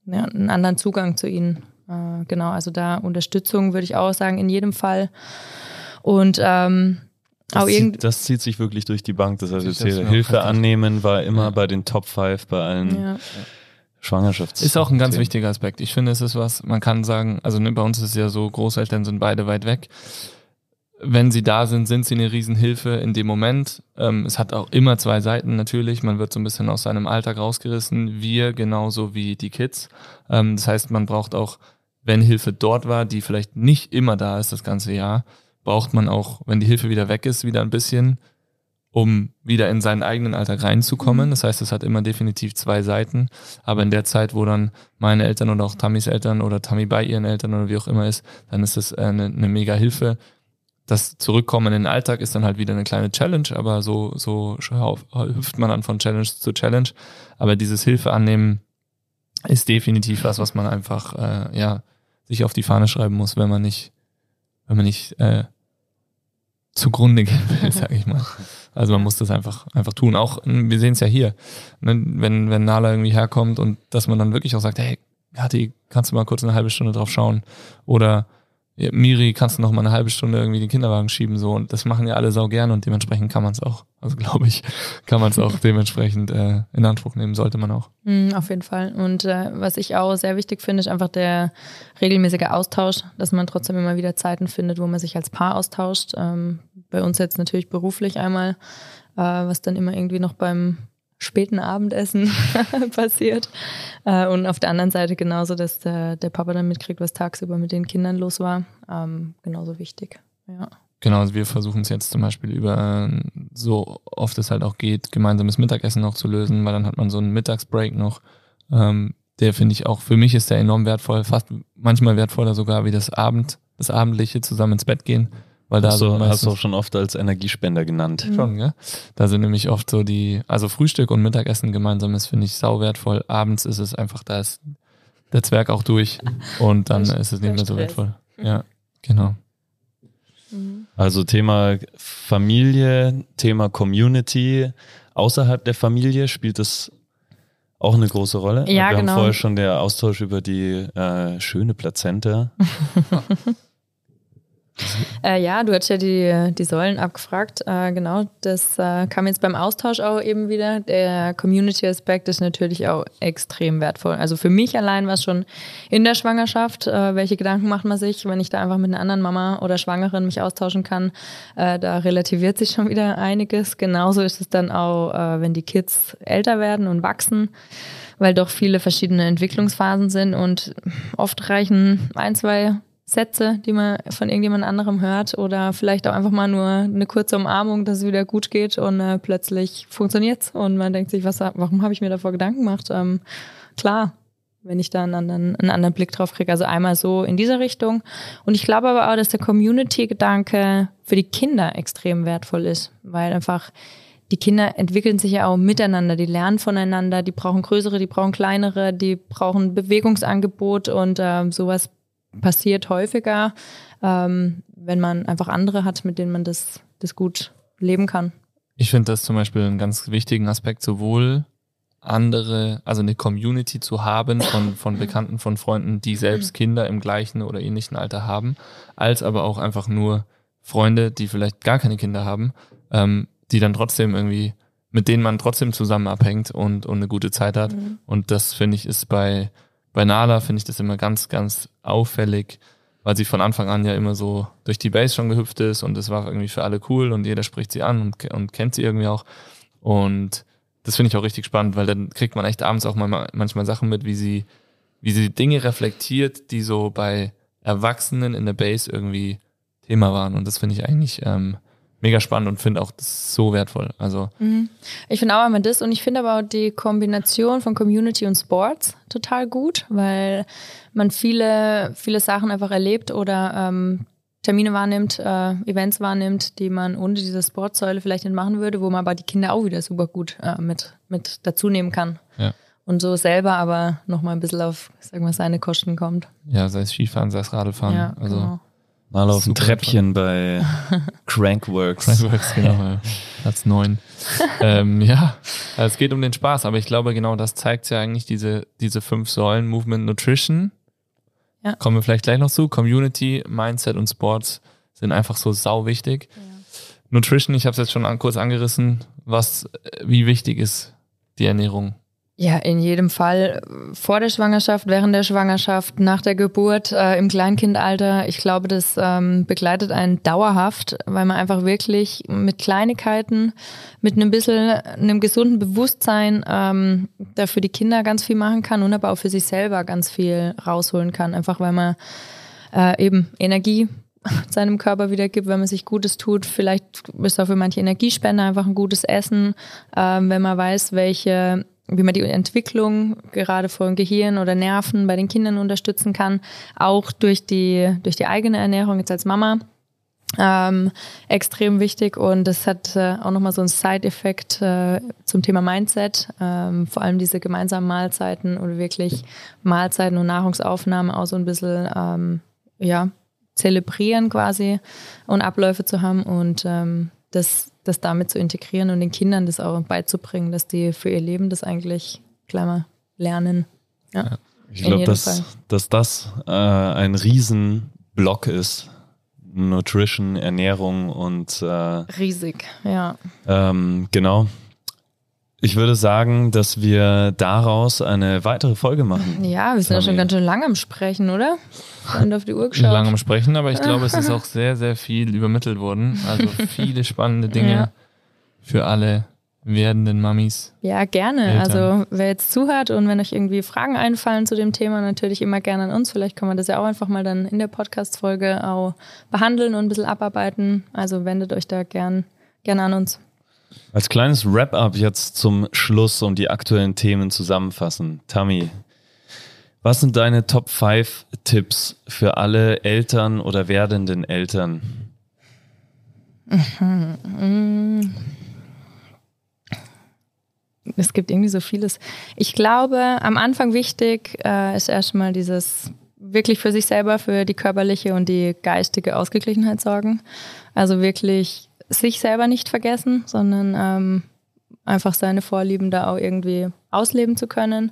ja, einen anderen Zugang zu ihnen. Äh, genau, also da Unterstützung würde ich auch sagen, in jedem Fall. Und ähm, das, auch zieht, das zieht sich wirklich durch die Bank. Das heißt, jetzt Hilfe annehmen war immer ja. bei den Top 5 bei allen ja. Schwangerschafts. Ist auch ein ganz wichtiger Aspekt. Ich finde, es ist was, man kann sagen, also ne, bei uns ist es ja so, Großeltern sind beide weit weg. Wenn sie da sind, sind sie eine Riesenhilfe in dem Moment. Ähm, es hat auch immer zwei Seiten natürlich. Man wird so ein bisschen aus seinem Alltag rausgerissen. Wir genauso wie die Kids. Ähm, das heißt, man braucht auch, wenn Hilfe dort war, die vielleicht nicht immer da ist das ganze Jahr, braucht man auch, wenn die Hilfe wieder weg ist, wieder ein bisschen, um wieder in seinen eigenen Alltag reinzukommen. Mhm. Das heißt, es hat immer definitiv zwei Seiten. Aber in der Zeit, wo dann meine Eltern oder auch Tammys Eltern oder Tammy bei ihren Eltern oder wie auch immer ist, dann ist es eine, eine mega Hilfe. Das Zurückkommen in den Alltag ist dann halt wieder eine kleine Challenge, aber so, so hüpft man dann von Challenge zu Challenge. Aber dieses Hilfe annehmen ist definitiv was, was man einfach, äh, ja, sich auf die Fahne schreiben muss, wenn man nicht, wenn man nicht äh, zugrunde gehen will, (laughs) sag ich mal. Also man muss das einfach, einfach tun. Auch, wir sehen es ja hier, ne, wenn, wenn Nala irgendwie herkommt und dass man dann wirklich auch sagt, hey, Hati, kannst du mal kurz eine halbe Stunde drauf schauen? Oder Miri, kannst du noch mal eine halbe Stunde irgendwie den Kinderwagen schieben so und das machen ja alle sau gern und dementsprechend kann man es auch. Also glaube ich, kann man es auch (laughs) dementsprechend äh, in Anspruch nehmen, sollte man auch. Mm, auf jeden Fall. Und äh, was ich auch sehr wichtig finde, ist einfach der regelmäßige Austausch, dass man trotzdem immer wieder Zeiten findet, wo man sich als Paar austauscht. Ähm, bei uns jetzt natürlich beruflich einmal, äh, was dann immer irgendwie noch beim späten Abendessen (laughs) passiert. Äh, und auf der anderen Seite genauso, dass der, der Papa dann mitkriegt, was tagsüber mit den Kindern los war. Ähm, genauso wichtig. Ja. Genau, also wir versuchen es jetzt zum Beispiel über, so oft es halt auch geht, gemeinsames Mittagessen noch zu lösen, weil dann hat man so einen Mittagsbreak noch. Ähm, der finde ich auch, für mich ist der enorm wertvoll, fast manchmal wertvoller sogar wie das Abend, das Abendliche zusammen ins Bett gehen. Weil da hast, du, hast du auch schon oft als Energiespender genannt. Mhm. Schon, ja. Da sind nämlich oft so die, also Frühstück und Mittagessen gemeinsam ist, finde ich, sau wertvoll. Abends ist es einfach, da ist der Zwerg auch durch und dann ist es nicht mehr so wertvoll. Ja, genau. Mhm. Also Thema Familie, Thema Community. Außerhalb der Familie spielt das auch eine große Rolle. Ja, Wir genau. haben vorher schon der Austausch über die äh, schöne Plazenta. (laughs) (laughs) Äh, ja, du hattest ja die, die Säulen abgefragt. Äh, genau, das äh, kam jetzt beim Austausch auch eben wieder. Der Community-Aspekt ist natürlich auch extrem wertvoll. Also für mich allein war es schon in der Schwangerschaft. Äh, welche Gedanken macht man sich, wenn ich da einfach mit einer anderen Mama oder Schwangeren mich austauschen kann? Äh, da relativiert sich schon wieder einiges. Genauso ist es dann auch, äh, wenn die Kids älter werden und wachsen weil doch viele verschiedene Entwicklungsphasen sind und oft reichen ein, zwei Sätze, die man von irgendjemand anderem hört oder vielleicht auch einfach mal nur eine kurze Umarmung, dass es wieder gut geht und äh, plötzlich funktioniert's und man denkt sich, was, warum habe ich mir davor Gedanken gemacht? Ähm, klar, wenn ich da einen anderen, einen anderen Blick drauf kriege. Also einmal so in dieser Richtung. Und ich glaube aber auch, dass der Community-Gedanke für die Kinder extrem wertvoll ist, weil einfach die Kinder entwickeln sich ja auch miteinander, die lernen voneinander, die brauchen größere, die brauchen kleinere, die brauchen Bewegungsangebot und äh, sowas passiert häufiger, ähm, wenn man einfach andere hat, mit denen man das, das gut leben kann. Ich finde das zum Beispiel einen ganz wichtigen Aspekt, sowohl andere, also eine Community zu haben von, von Bekannten, von Freunden, die selbst Kinder im gleichen oder ähnlichen Alter haben, als aber auch einfach nur Freunde, die vielleicht gar keine Kinder haben, ähm, die dann trotzdem irgendwie, mit denen man trotzdem zusammen abhängt und, und eine gute Zeit hat. Mhm. Und das finde ich ist bei bei Nala finde ich das immer ganz, ganz auffällig, weil sie von Anfang an ja immer so durch die Base schon gehüpft ist und es war irgendwie für alle cool und jeder spricht sie an und, und kennt sie irgendwie auch. Und das finde ich auch richtig spannend, weil dann kriegt man echt abends auch mal, manchmal Sachen mit, wie sie, wie sie Dinge reflektiert, die so bei Erwachsenen in der Base irgendwie Thema waren. Und das finde ich eigentlich ähm, mega spannend und finde auch das so wertvoll. Also Mhm. Ich finde auch einmal das und ich finde aber auch die Kombination von Community und Sports total gut, weil man viele, viele Sachen einfach erlebt oder ähm, Termine wahrnimmt, äh, Events wahrnimmt, die man ohne diese Sportsäule vielleicht nicht machen würde, wo man aber die Kinder auch wieder super gut äh, mit, mit dazu nehmen kann. Ja. Und so selber aber nochmal ein bisschen auf, sagen wir, seine Kosten kommt. ja, sei es Skifahren, sei es Radfahren. Ja, also genau. Mal auf ein Super Treppchen bei (laughs) Crankworks. Crankworks, genau, ja. (laughs) Platz neun. ähm, ja, also es geht um den Spaß, aber ich glaube, genau das zeigt ja eigentlich diese, diese fünf Säulen, Movement, Nutrition. Ja. Kommen wir vielleicht gleich noch zu. Community, Mindset und Sports sind einfach so sau wichtig. Nutrition, ich habe es jetzt schon an, kurz angerissen, was, äh, wie wichtig ist die Ernährung? Ja, in jedem Fall vor der Schwangerschaft, während der Schwangerschaft, nach der Geburt, äh, im Kleinkindalter. Ich glaube, das ähm, begleitet einen dauerhaft, weil man einfach wirklich mit Kleinigkeiten, mit einem bisschen einem gesunden Bewusstsein ähm, da für die Kinder ganz viel machen kann und aber auch für sich selber ganz viel rausholen kann. Einfach weil man äh, eben Energie (laughs) seinem Körper wiedergibt, wenn man sich Gutes tut. Vielleicht ist auch für manche Energiespender einfach ein gutes Essen, ähm, wenn man weiß, welche wie man die Entwicklung gerade von Gehirn oder Nerven bei den Kindern unterstützen kann, auch durch die, durch die eigene Ernährung jetzt als Mama. Ähm, extrem wichtig und das hat äh, auch nochmal so einen Side-Effekt äh, zum Thema Mindset. Ähm, vor allem diese gemeinsamen Mahlzeiten oder wirklich Mahlzeiten und Nahrungsaufnahme auch so ein bisschen ähm, ja, zelebrieren quasi und Abläufe zu haben und ähm, das, das damit zu integrieren und den Kindern das auch beizubringen, dass die für ihr Leben das eigentlich mal lernen. Ja. Ich In glaube, dass, Fall. dass das äh, ein Riesenblock ist. Nutrition, Ernährung und äh, Riesig, ja. ähm, genau. Ich würde sagen, dass wir daraus eine weitere Folge machen. Ja, wir sind ja schon ganz schön lang am Sprechen, oder? Und auf die Uhr geschaut. Lange am Sprechen, aber ich glaube, es ist (laughs) auch sehr, sehr viel übermittelt worden. Also viele spannende Dinge Ja. für alle werdenden Mamis. Ja, gerne. Eltern. Also wer jetzt zuhört und wenn euch irgendwie Fragen einfallen zu dem Thema, natürlich immer gerne an uns. Vielleicht kann man das ja auch einfach mal dann in der Podcast-Folge auch behandeln und ein bisschen abarbeiten. Also wendet euch da gern, gern an uns. Als kleines Wrap-up jetzt zum Schluss und die aktuellen Themen zusammenfassen. Tammy, was sind deine Top 5 Tipps für alle Eltern oder werdenden Eltern? (laughs) Es gibt irgendwie so vieles. Ich glaube, am Anfang wichtig äh, ist erstmal dieses wirklich für sich selber, für die körperliche und die geistige Ausgeglichenheit sorgen. Also wirklich sich selber nicht vergessen, sondern ähm, einfach seine Vorlieben da auch irgendwie ausleben zu können.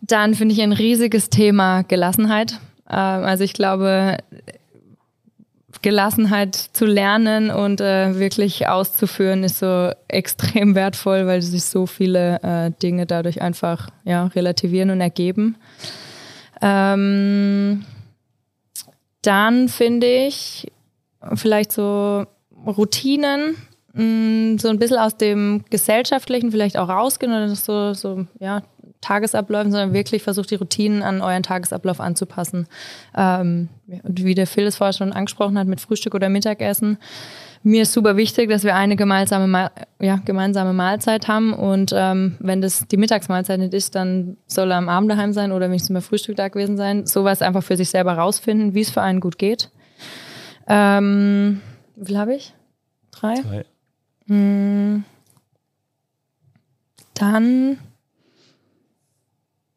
Dann finde ich ein riesiges Thema Gelassenheit. Ähm, also ich glaube, Gelassenheit zu lernen und äh, wirklich auszuführen, ist so (laughs) extrem wertvoll, weil sich so viele äh, Dinge dadurch einfach ja, relativieren und ergeben. Ähm, dann finde ich vielleicht so Routinen, mh, so ein bisschen aus dem Gesellschaftlichen vielleicht auch rausgehen oder so, so ja, Tagesabläufen, sondern wirklich versucht, die Routinen an euren Tagesablauf anzupassen. Ähm, und wie der Phil es vorher schon angesprochen hat, mit Frühstück oder Mittagessen. Mir ist super wichtig, dass wir eine gemeinsame, ja, gemeinsame Mahlzeit haben. Und ähm, wenn das die Mittagsmahlzeit nicht ist, dann soll er am Abend daheim sein oder wenigstens beim Frühstück da gewesen sein. Sowas einfach für sich selber rausfinden, wie es für einen gut geht. Ähm, wie viel habe ich? Drei? Drei. Mm. Dann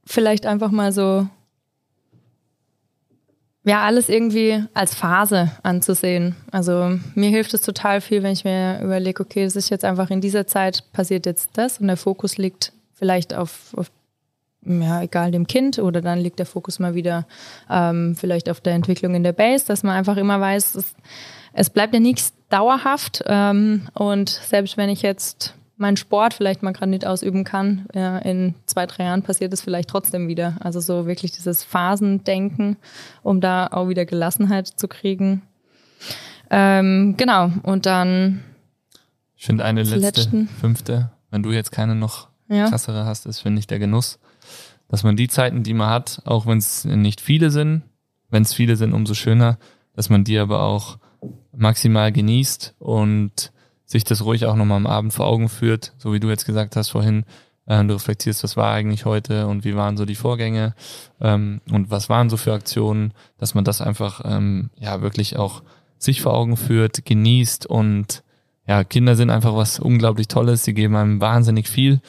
vielleicht einfach mal so, ja, alles irgendwie als Phase anzusehen. Also mir hilft es total viel, wenn ich mir überlege, okay, es ist jetzt einfach in dieser Zeit passiert jetzt das und der Fokus liegt vielleicht auf, auf ja, egal dem Kind oder dann liegt der Fokus mal wieder ähm, vielleicht auf der Entwicklung in der Base, dass man einfach immer weiß, es, es bleibt ja nichts dauerhaft ähm, und selbst wenn ich jetzt meinen Sport vielleicht mal gerade nicht ausüben kann, ja, in zwei, drei Jahren passiert es vielleicht trotzdem wieder. Also so wirklich dieses Phasendenken, um da auch wieder Gelassenheit zu kriegen. Ähm, genau, und dann, Ich finde eine letzte, letzten. fünfte, wenn du jetzt keine noch ja, krassere hast, ist, finde ich, der Genuss. Dass man die Zeiten, die man hat, auch wenn es nicht viele sind, wenn es viele sind, umso schöner, dass man die aber auch maximal genießt und sich das ruhig auch nochmal am Abend vor Augen führt, so wie du jetzt gesagt hast vorhin, äh, du reflektierst, was war eigentlich heute und wie waren so die Vorgänge ähm, und was waren so für Aktionen, dass man das einfach ähm, ja wirklich auch sich vor Augen führt, genießt und ja, Kinder sind einfach was unglaublich Tolles, sie geben einem wahnsinnig viel,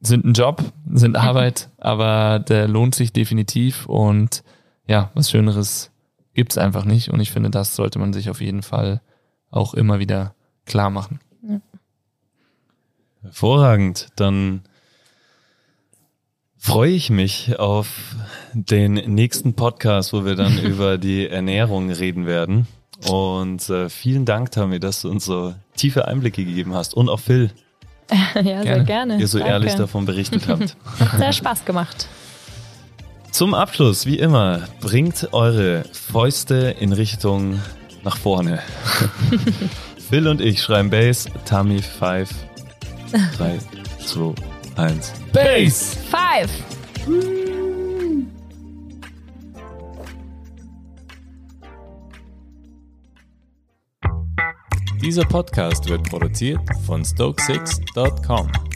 sind ein Job, sind Arbeit, aber der lohnt sich definitiv und ja, was Schöneres gibt's einfach nicht und ich finde, das sollte man sich auf jeden Fall auch immer wieder klar machen. Ja. Hervorragend. Dann freue ich mich auf den nächsten Podcast, wo wir dann (laughs) über die Ernährung reden werden. Und äh, vielen Dank, Tammy, dass du uns so tiefe Einblicke gegeben hast. Und auch Phil. (laughs) ja, gerne. sehr gerne. Ihr so Danke. ehrlich davon berichtet habt. Hat (laughs) sehr Spaß gemacht. Zum Abschluss, wie immer, bringt eure Fäuste in Richtung nach vorne. (laughs) Phil und ich schreiben Bass, Tammy 5. 3, 2, 1. Bass! 5! Dieser Podcast wird produziert von Stokesix.com.